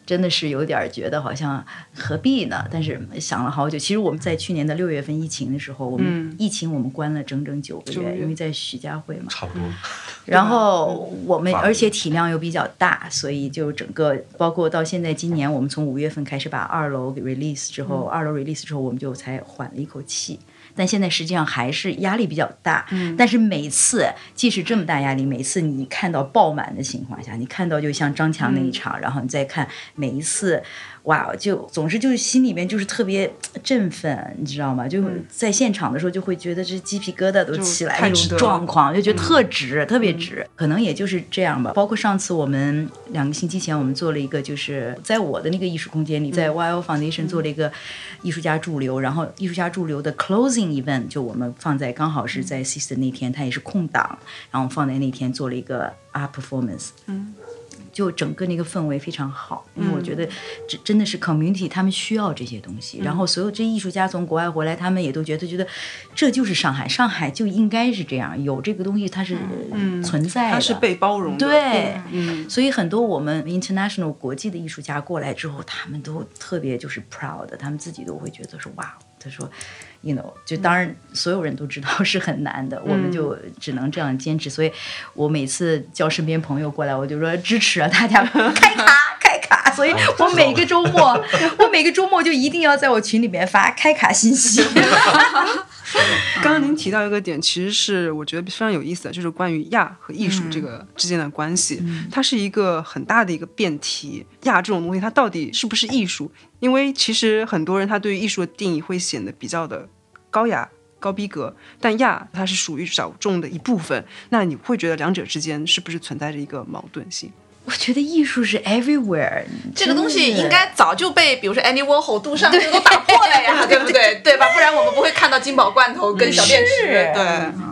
真的是有点觉得好像何必呢？但是想了好久。其实我们在去年的六月份疫情的时候，我们疫情我们关了整整九个月，因为在徐家汇嘛。差不多。然后我们而且体量又比较大，所以就整个包括到现在今年，我们从五月份开始把二楼给 release 之后，二楼 release 之后，我们就才缓了一口气。但现在实际上还是压力比较大，但是每次即使这么大压力，每次你看到爆满的情况下，你看到就像张强那一场，然后你再看每一次。哇，就总是就是心里面就是特别振奋，你知道吗？就在现场的时候就会觉得这鸡皮疙瘩都起来那种状况，就觉得特值，特别值。可能也就是这样吧。包括上次我们两个星期前我们做了一个，就是在我的那个艺术空间里，在 YO Foundation 做了一个艺术家驻留，然后艺术家驻留的 closing event 就我们放在刚好是在 Sister 那天，它也是空档，然后放在那天做了一个 art performance。嗯。就整个那个氛围非常好，因为我觉得这真的是 community，他们需要这些东西。然后所有这艺术家从国外回来，他们也都觉得觉得这就是上海，上海就应该是这样，有这个东西它是存在的，它是被包容的。对，所以很多我们 international 国际的艺术家过来之后，他们都特别就是 proud，他们自己都会觉得说哇，他说。You know，就当然所有人都知道是很难的，我们就只能这样坚持。所以我每次叫身边朋友过来，我就说支持啊，大家 开卡开卡。所以我每个周末，我每个周末就一定要在我群里面发开卡信息。刚刚您提到一个点，其实是我觉得非常有意思的，就是关于亚和艺术这个之间的关系，它是一个很大的一个辩题。亚这种东西，它到底是不是艺术？因为其实很多人他对于艺术的定义会显得比较的高雅、高逼格，但亚它是属于小众的一部分。那你会觉得两者之间是不是存在着一个矛盾性？我觉得艺术是 everywhere，这个东西应该早就被，比如说 Andy Warhol、杜尚就都打破了呀，对不对？对吧？不然我们不会看到金宝罐头跟小电池。对，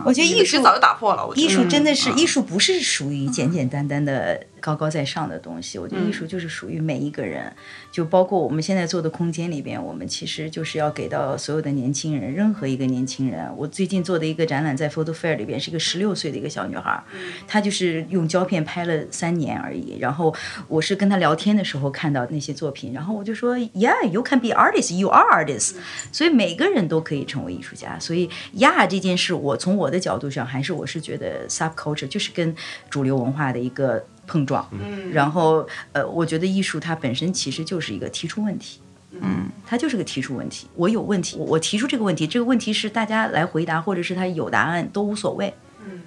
我觉得艺术早就打破了。艺术真的是，艺术不是属于简简单单的。高高在上的东西，我觉得艺术就是属于每一个人，就包括我们现在做的空间里边，我们其实就是要给到所有的年轻人，任何一个年轻人。我最近做的一个展览在 Photo Fair 里边，是一个十六岁的一个小女孩，她就是用胶片拍了三年而已。然后我是跟她聊天的时候看到那些作品，然后我就说，Yeah，you can be artist，you are artist。所以每个人都可以成为艺术家。所以亚这件事，我从我的角度上，还是我是觉得 subculture 就是跟主流文化的一个。碰撞，嗯，然后呃，我觉得艺术它本身其实就是一个提出问题，嗯，它就是个提出问题。我有问题，我提出这个问题，这个问题是大家来回答，或者是他有答案都无所谓，嗯，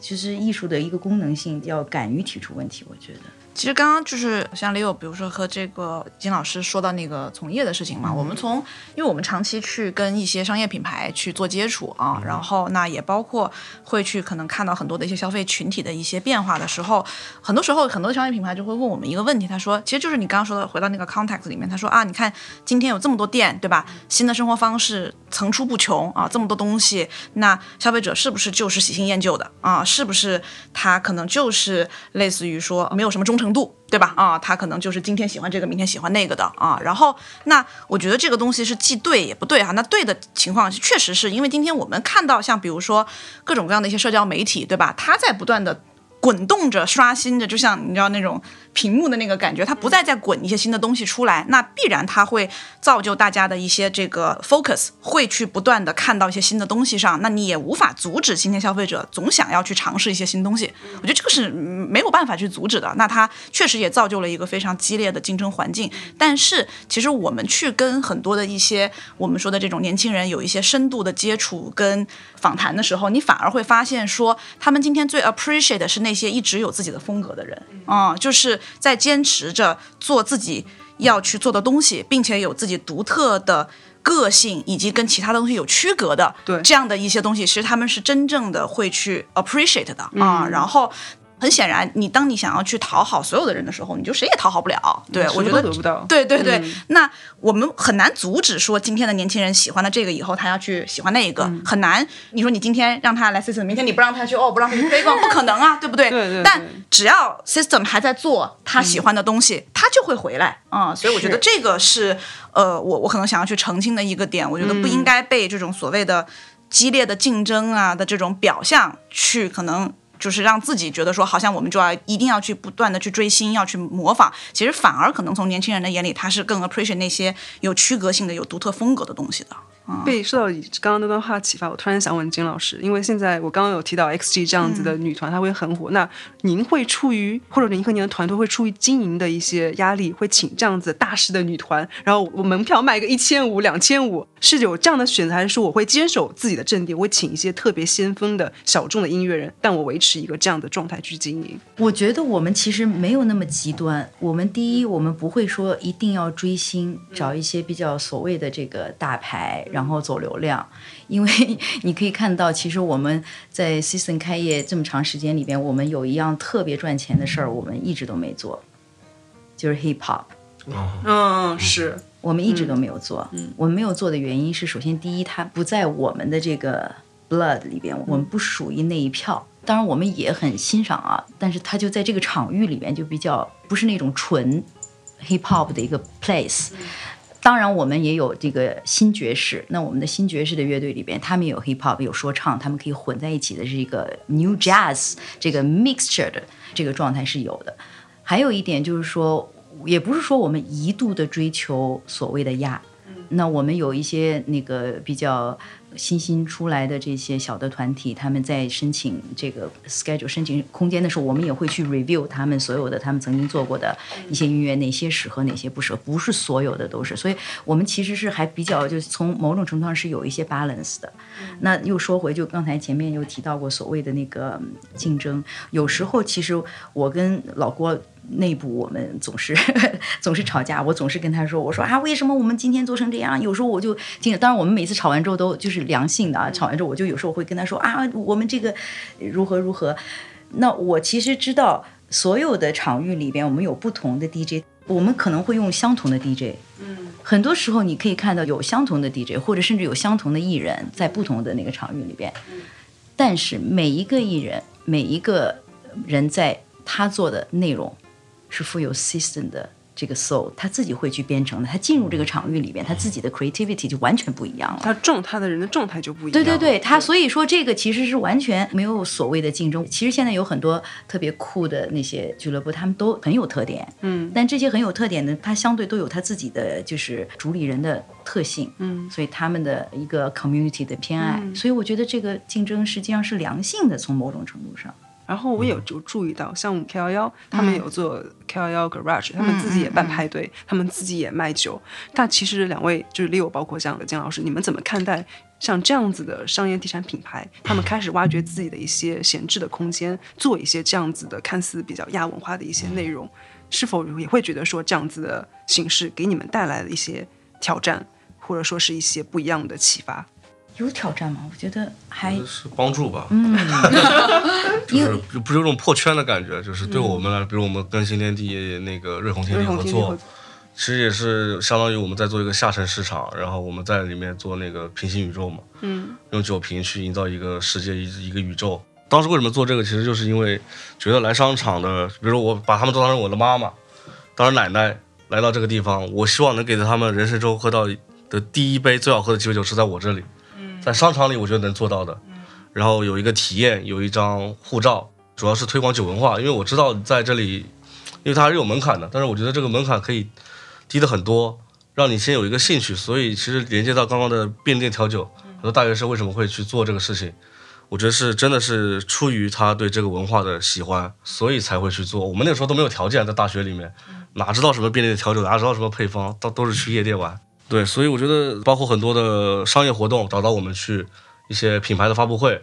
其实艺术的一个功能性要敢于提出问题，我觉得。其实刚刚就是像 Leo，比如说和这个金老师说到那个从业的事情嘛，我们从因为我们长期去跟一些商业品牌去做接触啊，然后那也包括会去可能看到很多的一些消费群体的一些变化的时候，很多时候很多的商业品牌就会问我们一个问题，他说，其实就是你刚刚说的，回到那个 context 里面，他说啊，你看今天有这么多店，对吧？新的生活方式层出不穷啊，这么多东西，那消费者是不是就是喜新厌旧的啊？是不是他可能就是类似于说没有什么忠诚度，对吧？啊，他可能就是今天喜欢这个，明天喜欢那个的啊。然后，那我觉得这个东西是既对也不对哈。那对的情况确实是因为今天我们看到像比如说各种各样的一些社交媒体，对吧？他在不断的。滚动着、刷新着，就像你知道那种屏幕的那个感觉，它不再再滚一些新的东西出来，那必然它会造就大家的一些这个 focus，会去不断的看到一些新的东西上，那你也无法阻止今天消费者总想要去尝试一些新东西。我觉得这个是没有办法去阻止的。那它确实也造就了一个非常激烈的竞争环境。但是其实我们去跟很多的一些我们说的这种年轻人有一些深度的接触跟访谈的时候，你反而会发现说，他们今天最 appreciate 的是那。那些一直有自己的风格的人啊，就是在坚持着做自己要去做的东西，并且有自己独特的个性，以及跟其他东西有区隔的，对这样的一些东西，其实他们是真正的会去 appreciate 的啊，然后。很显然，你当你想要去讨好所有的人的时候，你就谁也讨好不了。对我觉得得不到。对对对，那我们很难阻止说今天的年轻人喜欢的这个，以后他要去喜欢那一个，很难。你说你今天让他来 system，明天你不让他去哦，不让他去 不可能啊，对不对？对对。但只要 system 还在做他喜欢的东西，他就会回来啊。所以我觉得这个是呃，我我可能想要去澄清的一个点。我觉得不应该被这种所谓的激烈的竞争啊的这种表象去可能。就是让自己觉得说，好像我们就要一定要去不断的去追星，要去模仿。其实反而可能从年轻人的眼里，他是更 appreciate 那些有区隔性的、有独特风格的东西的。被受到刚刚那段话启发，我突然想问金老师，因为现在我刚刚有提到 XG 这样子的女团，它会很火。那您会出于或者您和您的团队会出于经营的一些压力，会请这样子大师的女团，然后我门票卖个一千五、两千五，是有这样的选择，还是说我会坚守自己的阵地，我会请一些特别先锋的小众的音乐人，但我维持一个这样的状态去经营？我觉得我们其实没有那么极端。我们第一，我们不会说一定要追星，找一些比较所谓的这个大牌。然后走流量，因为 你可以看到，其实我们在 Season 开业这么长时间里边，我们有一样特别赚钱的事儿，我们一直都没做，就是 Hip Hop。嗯，是我们一直都没有做。嗯，我们没有做的原因是，首先第一，它不在我们的这个 Blood 里边，我们不属于那一票。当然，我们也很欣赏啊，但是它就在这个场域里面，就比较不是那种纯 Hip Hop 的一个 place。当然，我们也有这个新爵士。那我们的新爵士的乐队里边，他们有 hip hop，有说唱，他们可以混在一起的是一个 new jazz 这个 mixture 的这个状态是有的。还有一点就是说，也不是说我们一度的追求所谓的亚。那我们有一些那个比较。新兴出来的这些小的团体，他们在申请这个 schedule 申请空间的时候，我们也会去 review 他们所有的他们曾经做过的一些音乐，哪些适合，哪些不适合，不是所有的都是。所以我们其实是还比较，就是从某种程度上是有一些 balance 的。那又说回，就刚才前面又提到过所谓的那个竞争，有时候其实我跟老郭。内部我们总是 总是吵架，我总是跟他说：“我说啊，为什么我们今天做成这样？”有时候我就听，当然我们每次吵完之后都就是良性的啊。吵完之后，我就有时候会跟他说：“啊，我们这个如何如何。”那我其实知道，所有的场域里边，我们有不同的 DJ，我们可能会用相同的 DJ。嗯，很多时候你可以看到有相同的 DJ，或者甚至有相同的艺人，在不同的那个场域里边。但是每一个艺人，每一个人在他做的内容。是富有 system 的这个 soul，他自己会去编程的。他进入这个场域里边，他自己的 creativity 就完全不一样了。他状他的人的状态就不一样。对对对，他所以说这个其实是完全没有所谓的竞争。其实现在有很多特别酷的那些俱乐部，他们都很有特点。嗯。但这些很有特点的，他相对都有他自己的就是主理人的特性。嗯。所以他们的一个 community 的偏爱。所以我觉得这个竞争实际上是良性的，从某种程度上。然后我也有就注意到，像 K 幺幺，他们有做 K 幺幺 Garage，他们自己也办派对，他们自己也卖酒。但其实两位就是 Leo，包括像金老师，你们怎么看待像这样子的商业地产品牌，他们开始挖掘自己的一些闲置的空间，做一些这样子的看似比较亚文化的一些内容？是否也会觉得说这样子的形式给你们带来了一些挑战，或者说是一些不一样的启发？有挑战吗？我觉得还是帮助吧，嗯，就是不是有种破圈的感觉，就是对我们来，比如我们跟新天地那个瑞虹天地合作，其实也是相当于我们在做一个下沉市场，然后我们在里面做那个平行宇宙嘛，嗯，用酒瓶去营造一个世界一一个宇宙。当时为什么做这个？其实就是因为觉得来商场的，比如我把他们都当成我的妈妈，当成奶奶来到这个地方，我希望能给到他们人生中喝到的第一杯最好喝的鸡尾酒是在我这里。在商场里，我觉得能做到的。然后有一个体验，有一张护照，主要是推广酒文化。因为我知道在这里，因为它还是有门槛的，但是我觉得这个门槛可以低的很多，让你先有一个兴趣。所以其实连接到刚刚的便利店调酒，很多大学生为什么会去做这个事情？我觉得是真的是出于他对这个文化的喜欢，所以才会去做。我们那时候都没有条件，在大学里面哪知道什么便利店调酒，哪知道什么配方，都都是去夜店玩。对，所以我觉得包括很多的商业活动找到我们去一些品牌的发布会，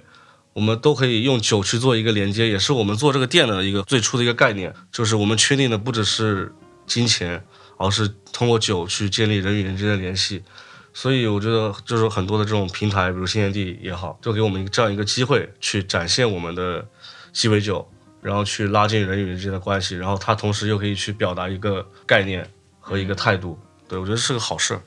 我们都可以用酒去做一个连接，也是我们做这个店的一个最初的一个概念，就是我们确定的不只是金钱，而是通过酒去建立人与人之间的联系。所以我觉得，就是很多的这种平台，比如新天地也好，就给我们这样一个机会，去展现我们的鸡尾酒，然后去拉近人与人之间的关系，然后它同时又可以去表达一个概念和一个态度。对我觉得是个好事。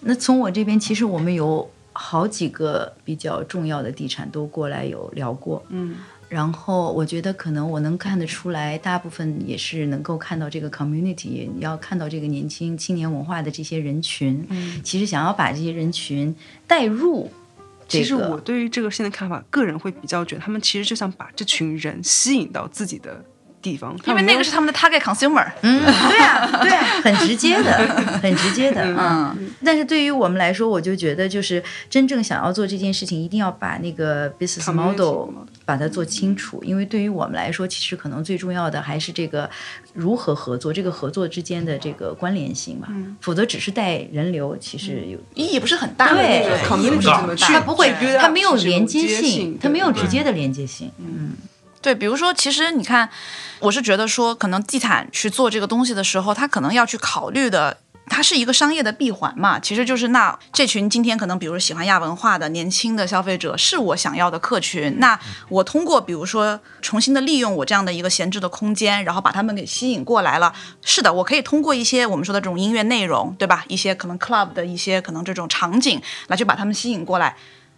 那从我这边，其实我们有好几个比较重要的地产都过来有聊过，嗯。然后我觉得可能我能看得出来，大部分也是能够看到这个 community，要看到这个年轻青年文化的这些人群。嗯，其实想要把这些人群带入，其实我对于这个现在看法，个人会比较觉得，他们其实就想把这群人吸引到自己的。地方，因为那个是他们的 target consumer，嗯，对啊，对啊，很直接的，很直接的，嗯。但是对于我们来说，我就觉得就是真正想要做这件事情，一定要把那个 business model 把它做清楚。因为对于我们来说，其实可能最重要的还是这个如何合作，这个合作之间的这个关联性嘛。否则只是带人流，其实有意义不是很大。对，意义不是怎么去，它不会，它没有连接性，它没有直接的连接性。嗯。对，比如说，其实你看，我是觉得说，可能地毯去做这个东西的时候，他可能要去考虑的，它是一个商业的闭环嘛。其实就是那这群今天可能比如喜欢亚文化的年轻的消费者，是我想要的客群。那我通过比如说重新的利用我这样的一个闲置的空间，然后把他们给吸引过来了。是的，我可以通过一些我们说的这种音乐内容，对吧？一些可能 club 的一些可能这种场景来去把他们吸引过来。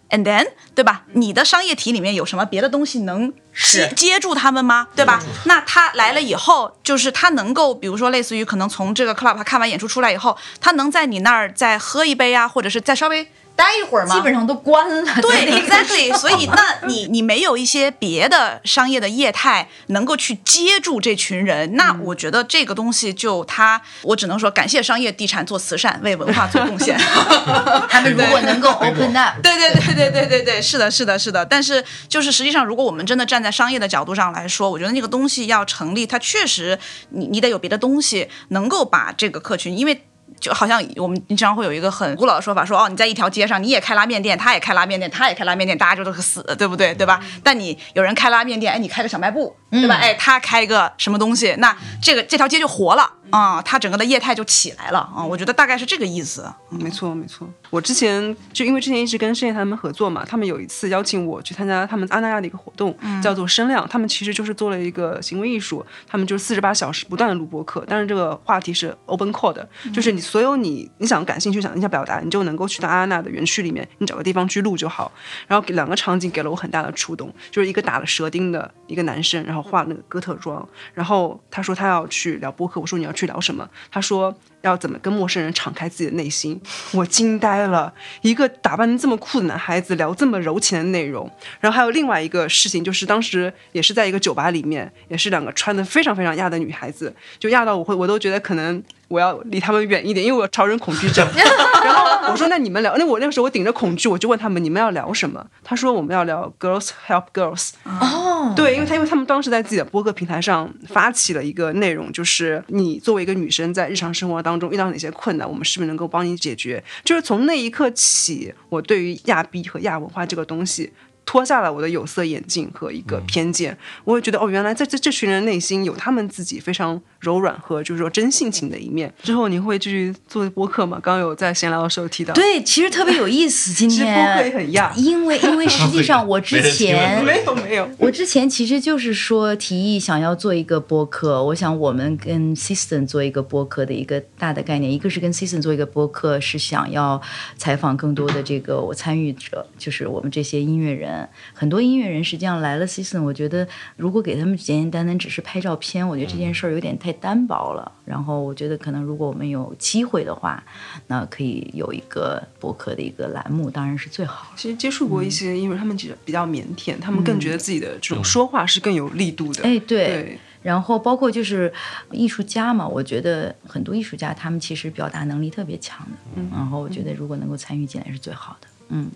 And then，对吧？你的商业体里面有什么别的东西能接接住他们吗？对吧？那他来了以后，就是他能够，比如说类似于可能从这个 club 他看完演出出来以后，他能在你那儿再喝一杯啊，或者是再稍微。待一会儿嘛？基本上都关了。对，exactly。所以，那你你没有一些别的商业的业态能够去接住这群人，那我觉得这个东西就它，我只能说感谢商业地产做慈善，为文化做贡献。他们如果能够 open up，对对对对对对对，是的，是的，是的。但是就是实际上，如果我们真的站在商业的角度上来说，我觉得那个东西要成立，它确实你你得有别的东西能够把这个客群，因为。就好像我们经常会有一个很古老的说法，说哦，你在一条街上，你也开拉面店，他也开拉面店，他也开拉面店，大家就都是死，对不对？对吧？但你有人开拉面店，哎，你开个小卖部，对吧？哎，他开个什么东西，那这个这条街就活了。啊，它整个的业态就起来了啊！我觉得大概是这个意思。没错，没错。我之前就因为之前一直跟深夜他们合作嘛，他们有一次邀请我去参加他们阿那亚的一个活动，叫做声量。他们其实就是做了一个行为艺术，他们就是四十八小时不断的录播课，但是这个话题是 open call 的，就是你所有你你想感兴趣、想你想表达，你就能够去到阿那的园区里面，你找个地方去录就好。然后两个场景给了我很大的触动，就是一个打了舌钉的一个男生，然后化那个哥特妆，然后他说他要去聊播客，我说你要去聊什么？他说要怎么跟陌生人敞开自己的内心，我惊呆了。一个打扮的这么酷的男孩子聊这么柔情的内容，然后还有另外一个事情，就是当时也是在一个酒吧里面，也是两个穿的非常非常亚的女孩子，就亚到我会我都觉得可能。我要离他们远一点，因为我超人恐惧症。然后我说：“那你们聊，那我那个时候我顶着恐惧，我就问他们：你们要聊什么？”他说：“我们要聊 girls help girls。”哦，哦，对，因为他因为他们当时在自己的播客平台上发起了一个内容，就是你作为一个女生在日常生活当中遇到哪些困难，我们是不是能够帮你解决？就是从那一刻起，我对于亚逼和亚文化这个东西。脱下了我的有色眼镜和一个偏见，我也觉得哦，原来在这这群人内心有他们自己非常柔软和就是说真性情的一面。之后你会继续做播客吗？刚刚有在闲聊的时候提到，对，其实特别有意思。今天播客也天，很亚，因为因为实际上 我之前没有没有，我之前其实就是说提议想要做一个播客，我想我们跟 System 做一个播客的一个大的概念，一个是跟 System 做一个播客，是想要采访更多的这个我参与者，就是我们这些音乐人，很多音乐人实际上来了 System，我觉得如果给他们简简单单只是拍照片，我觉得这件事儿有点太单薄了。然后我觉得可能如果我们有机会的话，那可以有一个博客的一个栏目，当然是最好。其实接触过一些音乐人，他们其实比较腼腆，他们更觉得自己的这种说话是更有力度的。哎，对。对，然后包括就是艺术家嘛，我觉得很多艺术家他们其实表达能力特别强的，嗯，然后我觉得如果能够参与进来是最好的，嗯。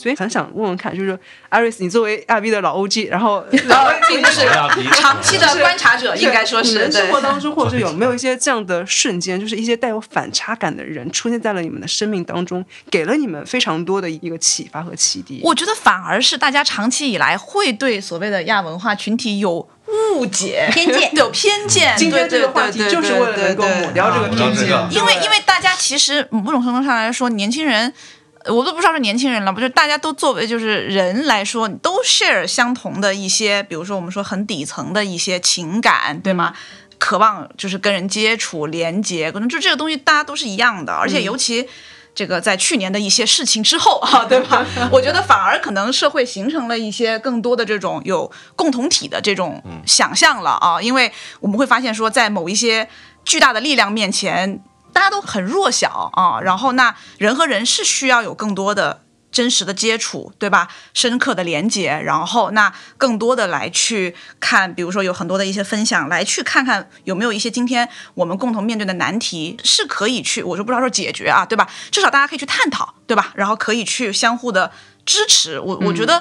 所以很想问问看，就是艾瑞斯，你作为亚逼的老 OG，然后 然后并不是长期的观察者，应该说是你们生活当中，或者是有没有一些这样的瞬间，就是一些带有反差感的人出现在了你们的生命当中，给了你们非常多的一个启发和启迪。我觉得反而是大家长期以来会对所谓的亚文化群体有误解、偏见 有偏见。今天这个话题就是为了能够抹掉这个偏见，因为因为大家其实某种程度上来说，年轻人。呃我都不知道是年轻人了，不是大家都作为就是人来说，都 share 相同的一些，比如说我们说很底层的一些情感，对吗？渴望就是跟人接触、连接，可能就这个东西大家都是一样的，而且尤其。这个在去年的一些事情之后啊，对吧？我觉得反而可能社会形成了一些更多的这种有共同体的这种想象了啊，因为我们会发现说，在某一些巨大的力量面前，大家都很弱小啊，然后那人和人是需要有更多的。真实的接触，对吧？深刻的连接，然后那更多的来去看，比如说有很多的一些分享，来去看看有没有一些今天我们共同面对的难题是可以去，我就不知道说解决啊，对吧？至少大家可以去探讨，对吧？然后可以去相互的支持。我我觉得。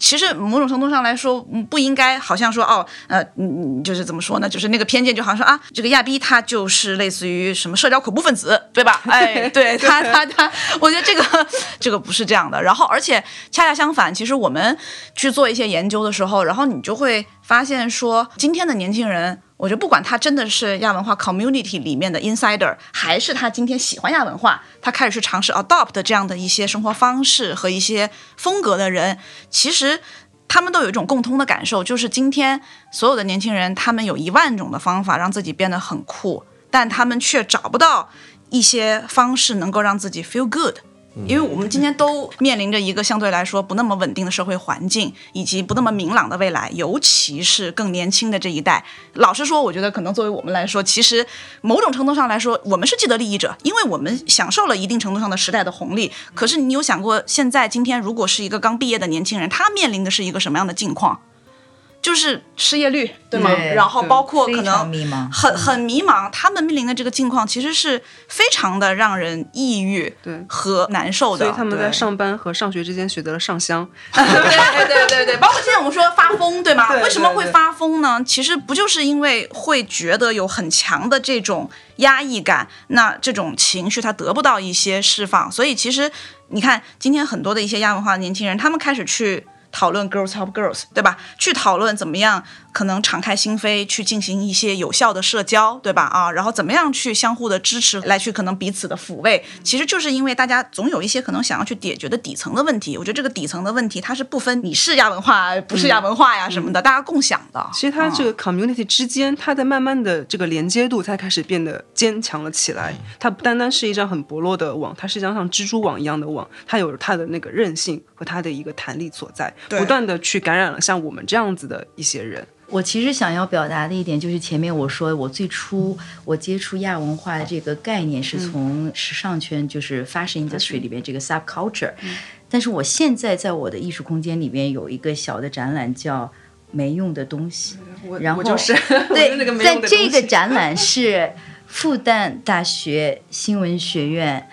其实某种程度上来说，不应该好像说哦，呃，嗯，嗯就是怎么说呢？就是那个偏见，就好像说啊，这个亚逼他就是类似于什么社交恐怖分子，对吧？哎，对他他他，我觉得这个这个不是这样的。然后，而且恰恰相反，其实我们去做一些研究的时候，然后你就会发现说，今天的年轻人。我觉得不管他真的是亚文化 community 里面的 insider，还是他今天喜欢亚文化，他开始去尝试 adopt 这样的一些生活方式和一些风格的人，其实他们都有一种共通的感受，就是今天所有的年轻人，他们有一万种的方法让自己变得很酷，但他们却找不到一些方式能够让自己 feel good。因为我们今天都面临着一个相对来说不那么稳定的社会环境，以及不那么明朗的未来，尤其是更年轻的这一代。老实说，我觉得可能作为我们来说，其实某种程度上来说，我们是既得利益者，因为我们享受了一定程度上的时代的红利。可是你有想过，现在今天如果是一个刚毕业的年轻人，他面临的是一个什么样的境况？就是失业率，对吗？对然后包括可能迷很很迷茫，他们面临的这个境况其实是非常的让人抑郁对和难受的。所以他们在上班和上学之间选择了上香。对对对对对，包括现在我们说发疯，对吗？对为什么会发疯呢？其实不就是因为会觉得有很强的这种压抑感，那这种情绪他得不到一些释放，所以其实你看今天很多的一些亚文化的年轻人，他们开始去。讨论 girls help girls，对吧？去讨论怎么样可能敞开心扉，去进行一些有效的社交，对吧？啊，然后怎么样去相互的支持，来去可能彼此的抚慰，其实就是因为大家总有一些可能想要去解决的底层的问题。我觉得这个底层的问题，它是不分你是亚文化不是亚文化呀什么的，大家共享的。其实它这个 community 之间，它在慢慢的这个连接度才开始变得坚强了起来。它不单单是一张很薄弱的网，它是一张像蜘蛛网一样的网，它有它的那个韧性和它的一个弹力所在，不断的去感染了像我们这样子的一些人。我其实想要表达的一点就是前面我说我最初我接触亚文化的这个概念是从时尚圈，就是 fashion industry 里边这个 subculture，、但是我现在在我的艺术空间里边有一个小的展览叫没用的东西，我然后我就是 对，在这个展览是复旦大学新闻学院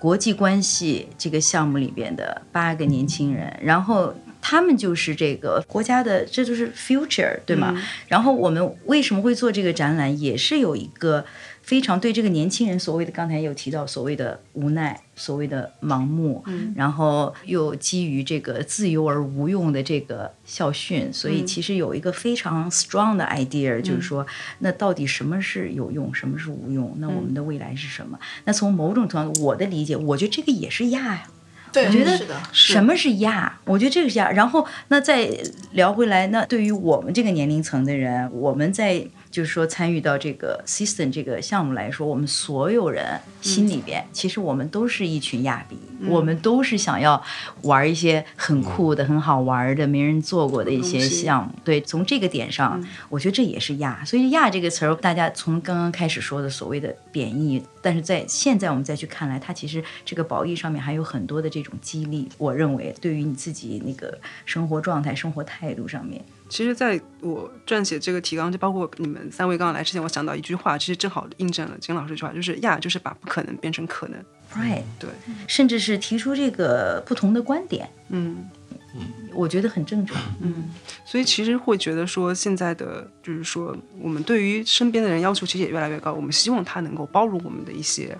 国际关系这个项目里边的八个年轻人，然后他们就是这个国家的，这就是 future，对吗？然后我们为什么会做这个展览，也是有一个。非常对这个年轻人所谓的刚才有提到所谓的无奈，所谓的盲目，然后又基于这个自由而无用的这个校训，所以其实有一个非常 strong 的 idea，就是说，那到底什么是有用，什么是无用？那我们的未来是什么？那从某种程度，我的理解，我觉得这个也是亚呀。对，我觉得是的，什么是压？我觉得这个是压。然后那再聊回来，那对于我们这个年龄层的人，我们在。就是说，参与到这个 system 这个项目来说，我们所有人心里边，其实我们都是一群亚比，我们都是想要玩一些很酷的、很好玩的、没人做过的一些项目。对，从这个点上，我觉得这也是亚。所以“亚”这个词儿，大家从刚刚开始说的所谓的贬义，但是在现在我们再去看来，它其实这个褒义上面还有很多的这种激励。我认为，对于你自己那个生活状态、生活态度上面。其实，在我撰写这个提纲，就包括你们三位刚刚来之前，我想到一句话，其实正好印证了金老师一句话，就是“呀”就是把不可能变成可能，right？对，甚至是提出这个不同的观点，嗯。嗯，我觉得很正常，嗯。所以其实会觉得说，现在的就是说，我们对于身边的人要求其实也越来越高，我们希望他能够包容我们的一些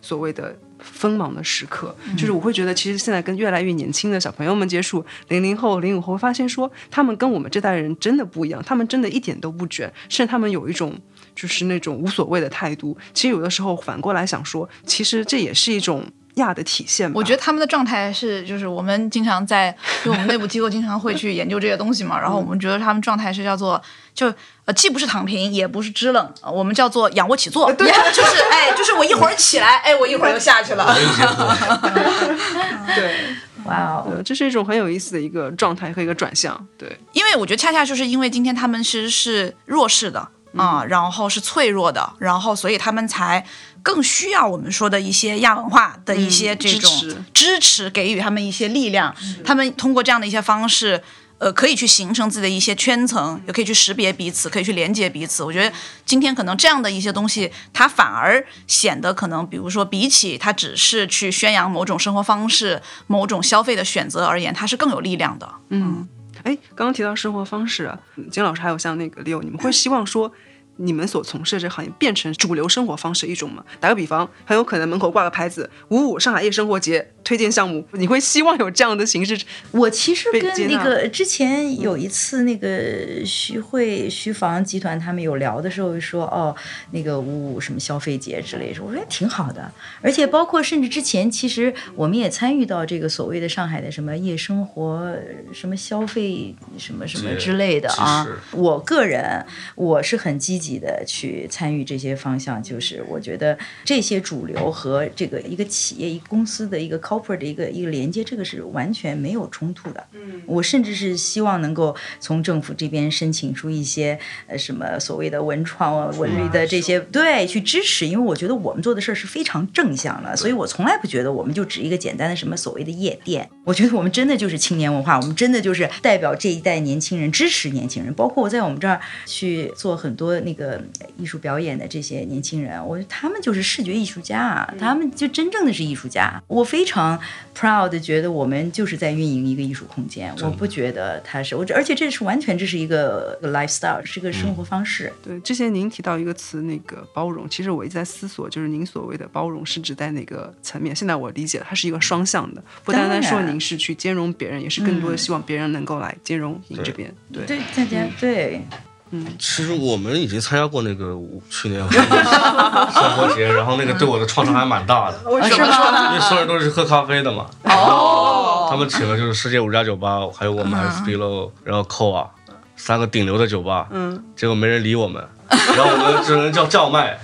所谓的。锋芒的时刻，就是我会觉得，其实现在跟越来越年轻的小朋友们接触，零零后、零五后，发现说他们跟我们这代人真的不一样，他们真的一点都不卷，甚至他们有一种就是那种无所谓的态度。其实有的时候反过来想说，其实这也是一种。亚的体现，我觉得他们的状态是，就是我们经常在，就我们内部机构经常会去研究这些东西嘛，然后我们觉得他们状态是叫做，就呃既不是躺平，也不是支棱，我们叫做仰卧起坐，对，就是哎，就是我一会儿起来，哎，我一会儿又下去了，对，哇哦，这是一种很有意思的一个状态和一个转向，对，因为我觉得恰恰就是因为今天他们其实是弱势的。啊，然后是脆弱的，然后所以他们才更需要我们说的一些亚文化的一些这种支持，给予他们一些力量。他们通过这样的一些方式，呃，可以去形成自己的一些圈层，也可以去识别彼此，可以去连接彼此。我觉得今天可能这样的一些东西，它反而显得可能，比如说比起它只是去宣扬某种生活方式、某种消费的选择而言，它是更有力量的。嗯。哎，刚刚提到生活方式，啊金老师还有像那个 Leo，你们会希望说？你们所从事的这行业变成主流生活方式一种吗？打个比方，很有可能门口挂个牌子“五五上海夜生活节推荐项目”，你会希望有这样的形式？我其实跟那个之前有一次那个徐汇徐房集团他们有聊的时候说，哦，那个五五什么消费节之类的，我觉得挺好的。而且包括甚至之前，其实我们也参与到这个所谓的上海的什么夜生活什么消费什么什么之类的啊。我个人我是很积极。的去参与这些方向，就是我觉得这些主流和这个一个企业、一个公司的一个一个一个连接，这个是完全没有冲突的。嗯，我甚至是希望能够从政府这边申请出一些呃什么所谓的文创啊、文旅的这些对去支持，因为我觉得我们做的事儿是非常正向的，所以我从来不觉得我们就只一个简单的什么所谓的夜店。我觉得我们真的就是青年文化，我们真的就是代表这一代年轻人，支持年轻人，包括我在我们这儿去做很多那。个艺术表演的这些年轻人，我觉得他们就是视觉艺术家，他们就真正的是艺术家。我非常 proud，觉得我们就是在运营一个艺术空间。我不觉得他是我，而且这是完全这是一个 lifestyle，是个生活方式。对，之前您提到一个词，那个包容，其实我一直在思索，就是您所谓的包容是指在哪个层面？现在我理解它是一个双向的，不单单说您是去兼容别人，也是更多的希望别人能够来兼容您这边。对，对，大家对。嗯，其实我们已经参加过那个去年 生活节，然后那个对我的创伤还蛮大的。为什么？因为所有人都是喝咖啡的嘛。哦。他们请了就是世界五家酒吧，还有我们 S B L，然后 Co 啊，三个顶流的酒吧。嗯。结果没人理我们，然后我们只能叫叫卖，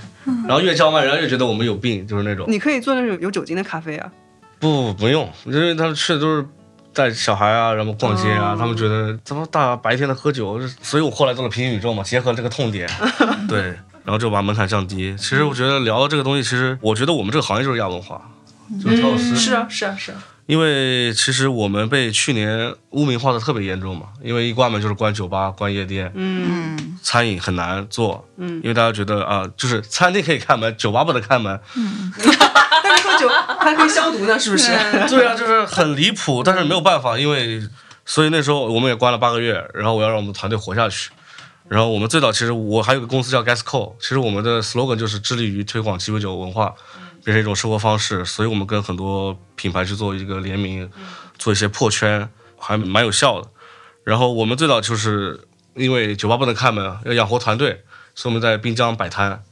然后越叫卖，人家越觉得我们有病，就是那种。你可以做那种有酒精的咖啡啊。不，不用，因为他们去的都是。带小孩啊，然后逛街啊，他们觉得怎么大白天的喝酒，所以我后来做了平行宇宙嘛，结合这个痛点，对，然后就把门槛降低。其实我觉得聊这个东西，其实我觉得我们这个行业就是亚文化，就是调酒师。是啊，是啊，是啊。因为其实我们被去年污名化的特别严重嘛，因为一关门就是关酒吧、关夜店，嗯，餐饮很难做，嗯，因为大家觉得啊，就是餐厅可以开门，酒吧不能开门，嗯。但是喝酒还可以消毒呢，是不是？对啊，就是很离谱，但是没有办法，因为所以那时候我们也关了八个月，然后我要让我们的团队活下去。然后我们最早其实我还有个公司叫 Gasco，其实我们的 slogan 就是致力于推广鸡尾酒文化，变成一种生活方式。所以我们跟很多品牌去做一个联名，做一些破圈，还蛮有效的。然后我们最早就是因为酒吧不能开门，要养活团队，所以我们在滨江摆摊，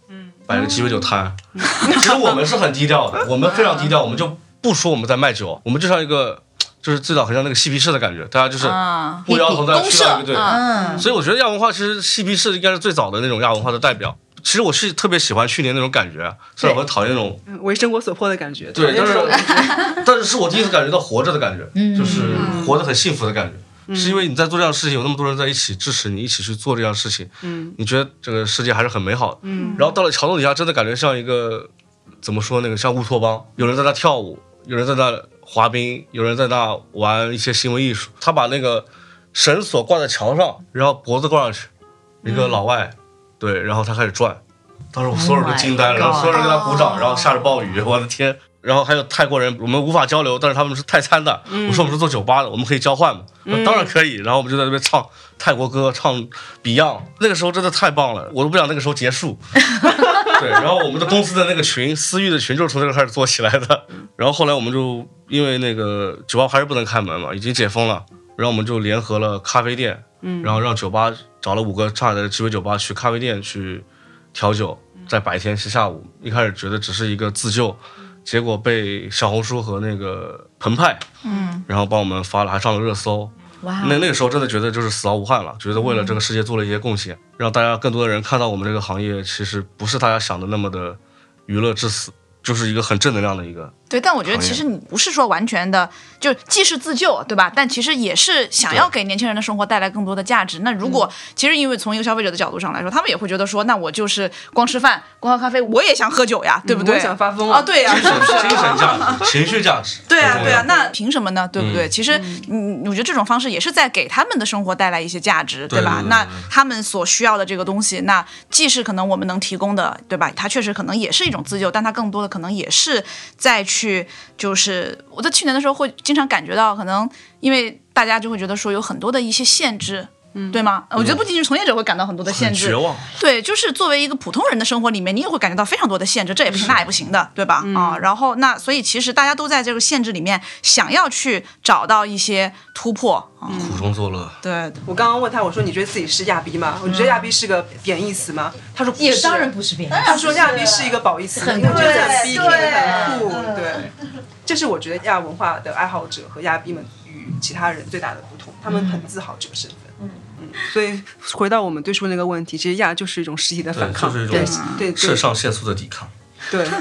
摆个鸡尾酒摊。其实我们是很低调的，我们非常低调，我们就不说我们在卖酒，我们就像一个。就是最早很像那个嬉皮士的感觉，大家就是啊不摇头的公社去到一个对，嗯所以我觉得亚文化其实嬉皮士应该是最早的那种亚文化的代表。其实我是特别喜欢去年那种感觉，虽然我很讨厌那种嗯为生活所迫的感觉。对，但是但是是我第一次感觉到活着的感觉，嗯就是活得很幸福的感觉。是因为你在做这样的事情，有那么多人在一起支持你，一起去做这样的事情，嗯你觉得这个世界还是很美好的。嗯然后到了桥洞底下，真的感觉像一个怎么说那个像乌托邦，有人在那跳舞，有人在那滑冰，有人在那玩一些行为艺术。他把那个绳索挂在桥上，然后脖子挂上去，一个老外，对，然后他开始转，当时我所有人都惊呆了，Oh 然后所有人给他鼓掌，然后下着暴雨，我的天！然后还有泰国人，我们无法交流，但是他们是泰餐的。我说我们是做酒吧的，我们可以交换吗？那当然可以。然后我们就在那边唱泰国歌，唱 Beyond，那个时候真的太棒了，我都不想那个时候结束。对，然后我们的公司的那个群，私域的群就是从这个开始做起来的。然后后来我们就因为那个酒吧还是不能开门嘛，已经解封了，然后我们就联合了咖啡店，嗯然后让酒吧找了五个上海的鸡尾酒吧去咖啡店去调酒，在白天是下午。一开始觉得只是一个自救，结果被小红书和那个澎湃，嗯，然后帮我们发了，还上了热搜。哇那那个时候真的觉得就是死而无憾了，觉得为了这个世界做了一些贡献，让大家更多的人看到我们这个行业其实不是大家想的那么的娱乐至死，就是一个很正能量的一个。对，但我觉得其实你不是说完全的，就既是自救，对吧？但其实也是想要给年轻人的生活带来更多的价值。那如果、其实因为从一个消费者的角度上来说，他们也会觉得说，那我就是光吃饭、光喝咖啡，我也想喝酒呀，对不对？我也想发疯啊啊，对呀、精神精神价值、情绪价值。对啊，对啊，那凭什么呢？对不对？嗯其实，嗯，我觉得这种方式也是在给他们的生活带来一些价值，吧？对对对那对他们所需要的这个东西，那既是可能我们能提供的，对吧？它确实可能也是一种自救，但它更多的可能也是在去，就是我在去年的时候会经常感觉到，可能因为大家就会觉得说有很多的一些限制。对吗？我觉得不仅仅是从业者会感到很多的限制，绝望。对，就是作为一个普通人的生活里面，你也会感觉到非常多的限制，这也不行，那也不行的，对吧？啊，然后那所以其实大家都在这个限制里面，想要去找到一些突破啊。苦中作乐，对，我刚刚问他，我说你觉得自己是亚逼吗？我觉得亚逼是个贬义词吗？他说不是，也当然不是贬义他说亚逼是一个褒义词，很因为我觉得很对 B 很酷，对。这是我觉得亚文化的爱好者和亚逼们与其他人最大的不同，他们很自豪这个身份。嗯所以回到我们最初那个问题，其实亚就是一种实体的，反抗，就是一对种对对肾上腺素的抵抗。对。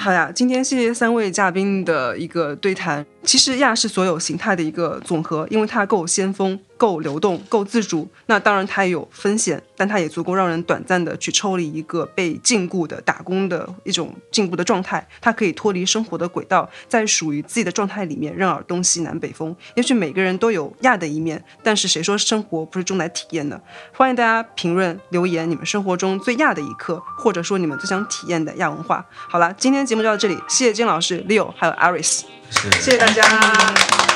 好呀，今天谢谢三位嘉宾的一个对谈。其实亚是所有形态的一个总和，因为它够先锋、够流动、够自主。那当然它也有风险，但它也足够让人短暂的去抽离一个被禁锢的打工的一种禁锢的状态。它可以脱离生活的轨道，在属于自己的状态里面任尔东西南北风。也许每个人都有亚的一面，但是谁说生活不是重在体验呢？欢迎大家评论留言你们生活中最亚的一刻，或者说你们最想体验的亚文化。好了，今天节目就到这里，谢谢金老师、Leo 还有 Aris，谢谢大家。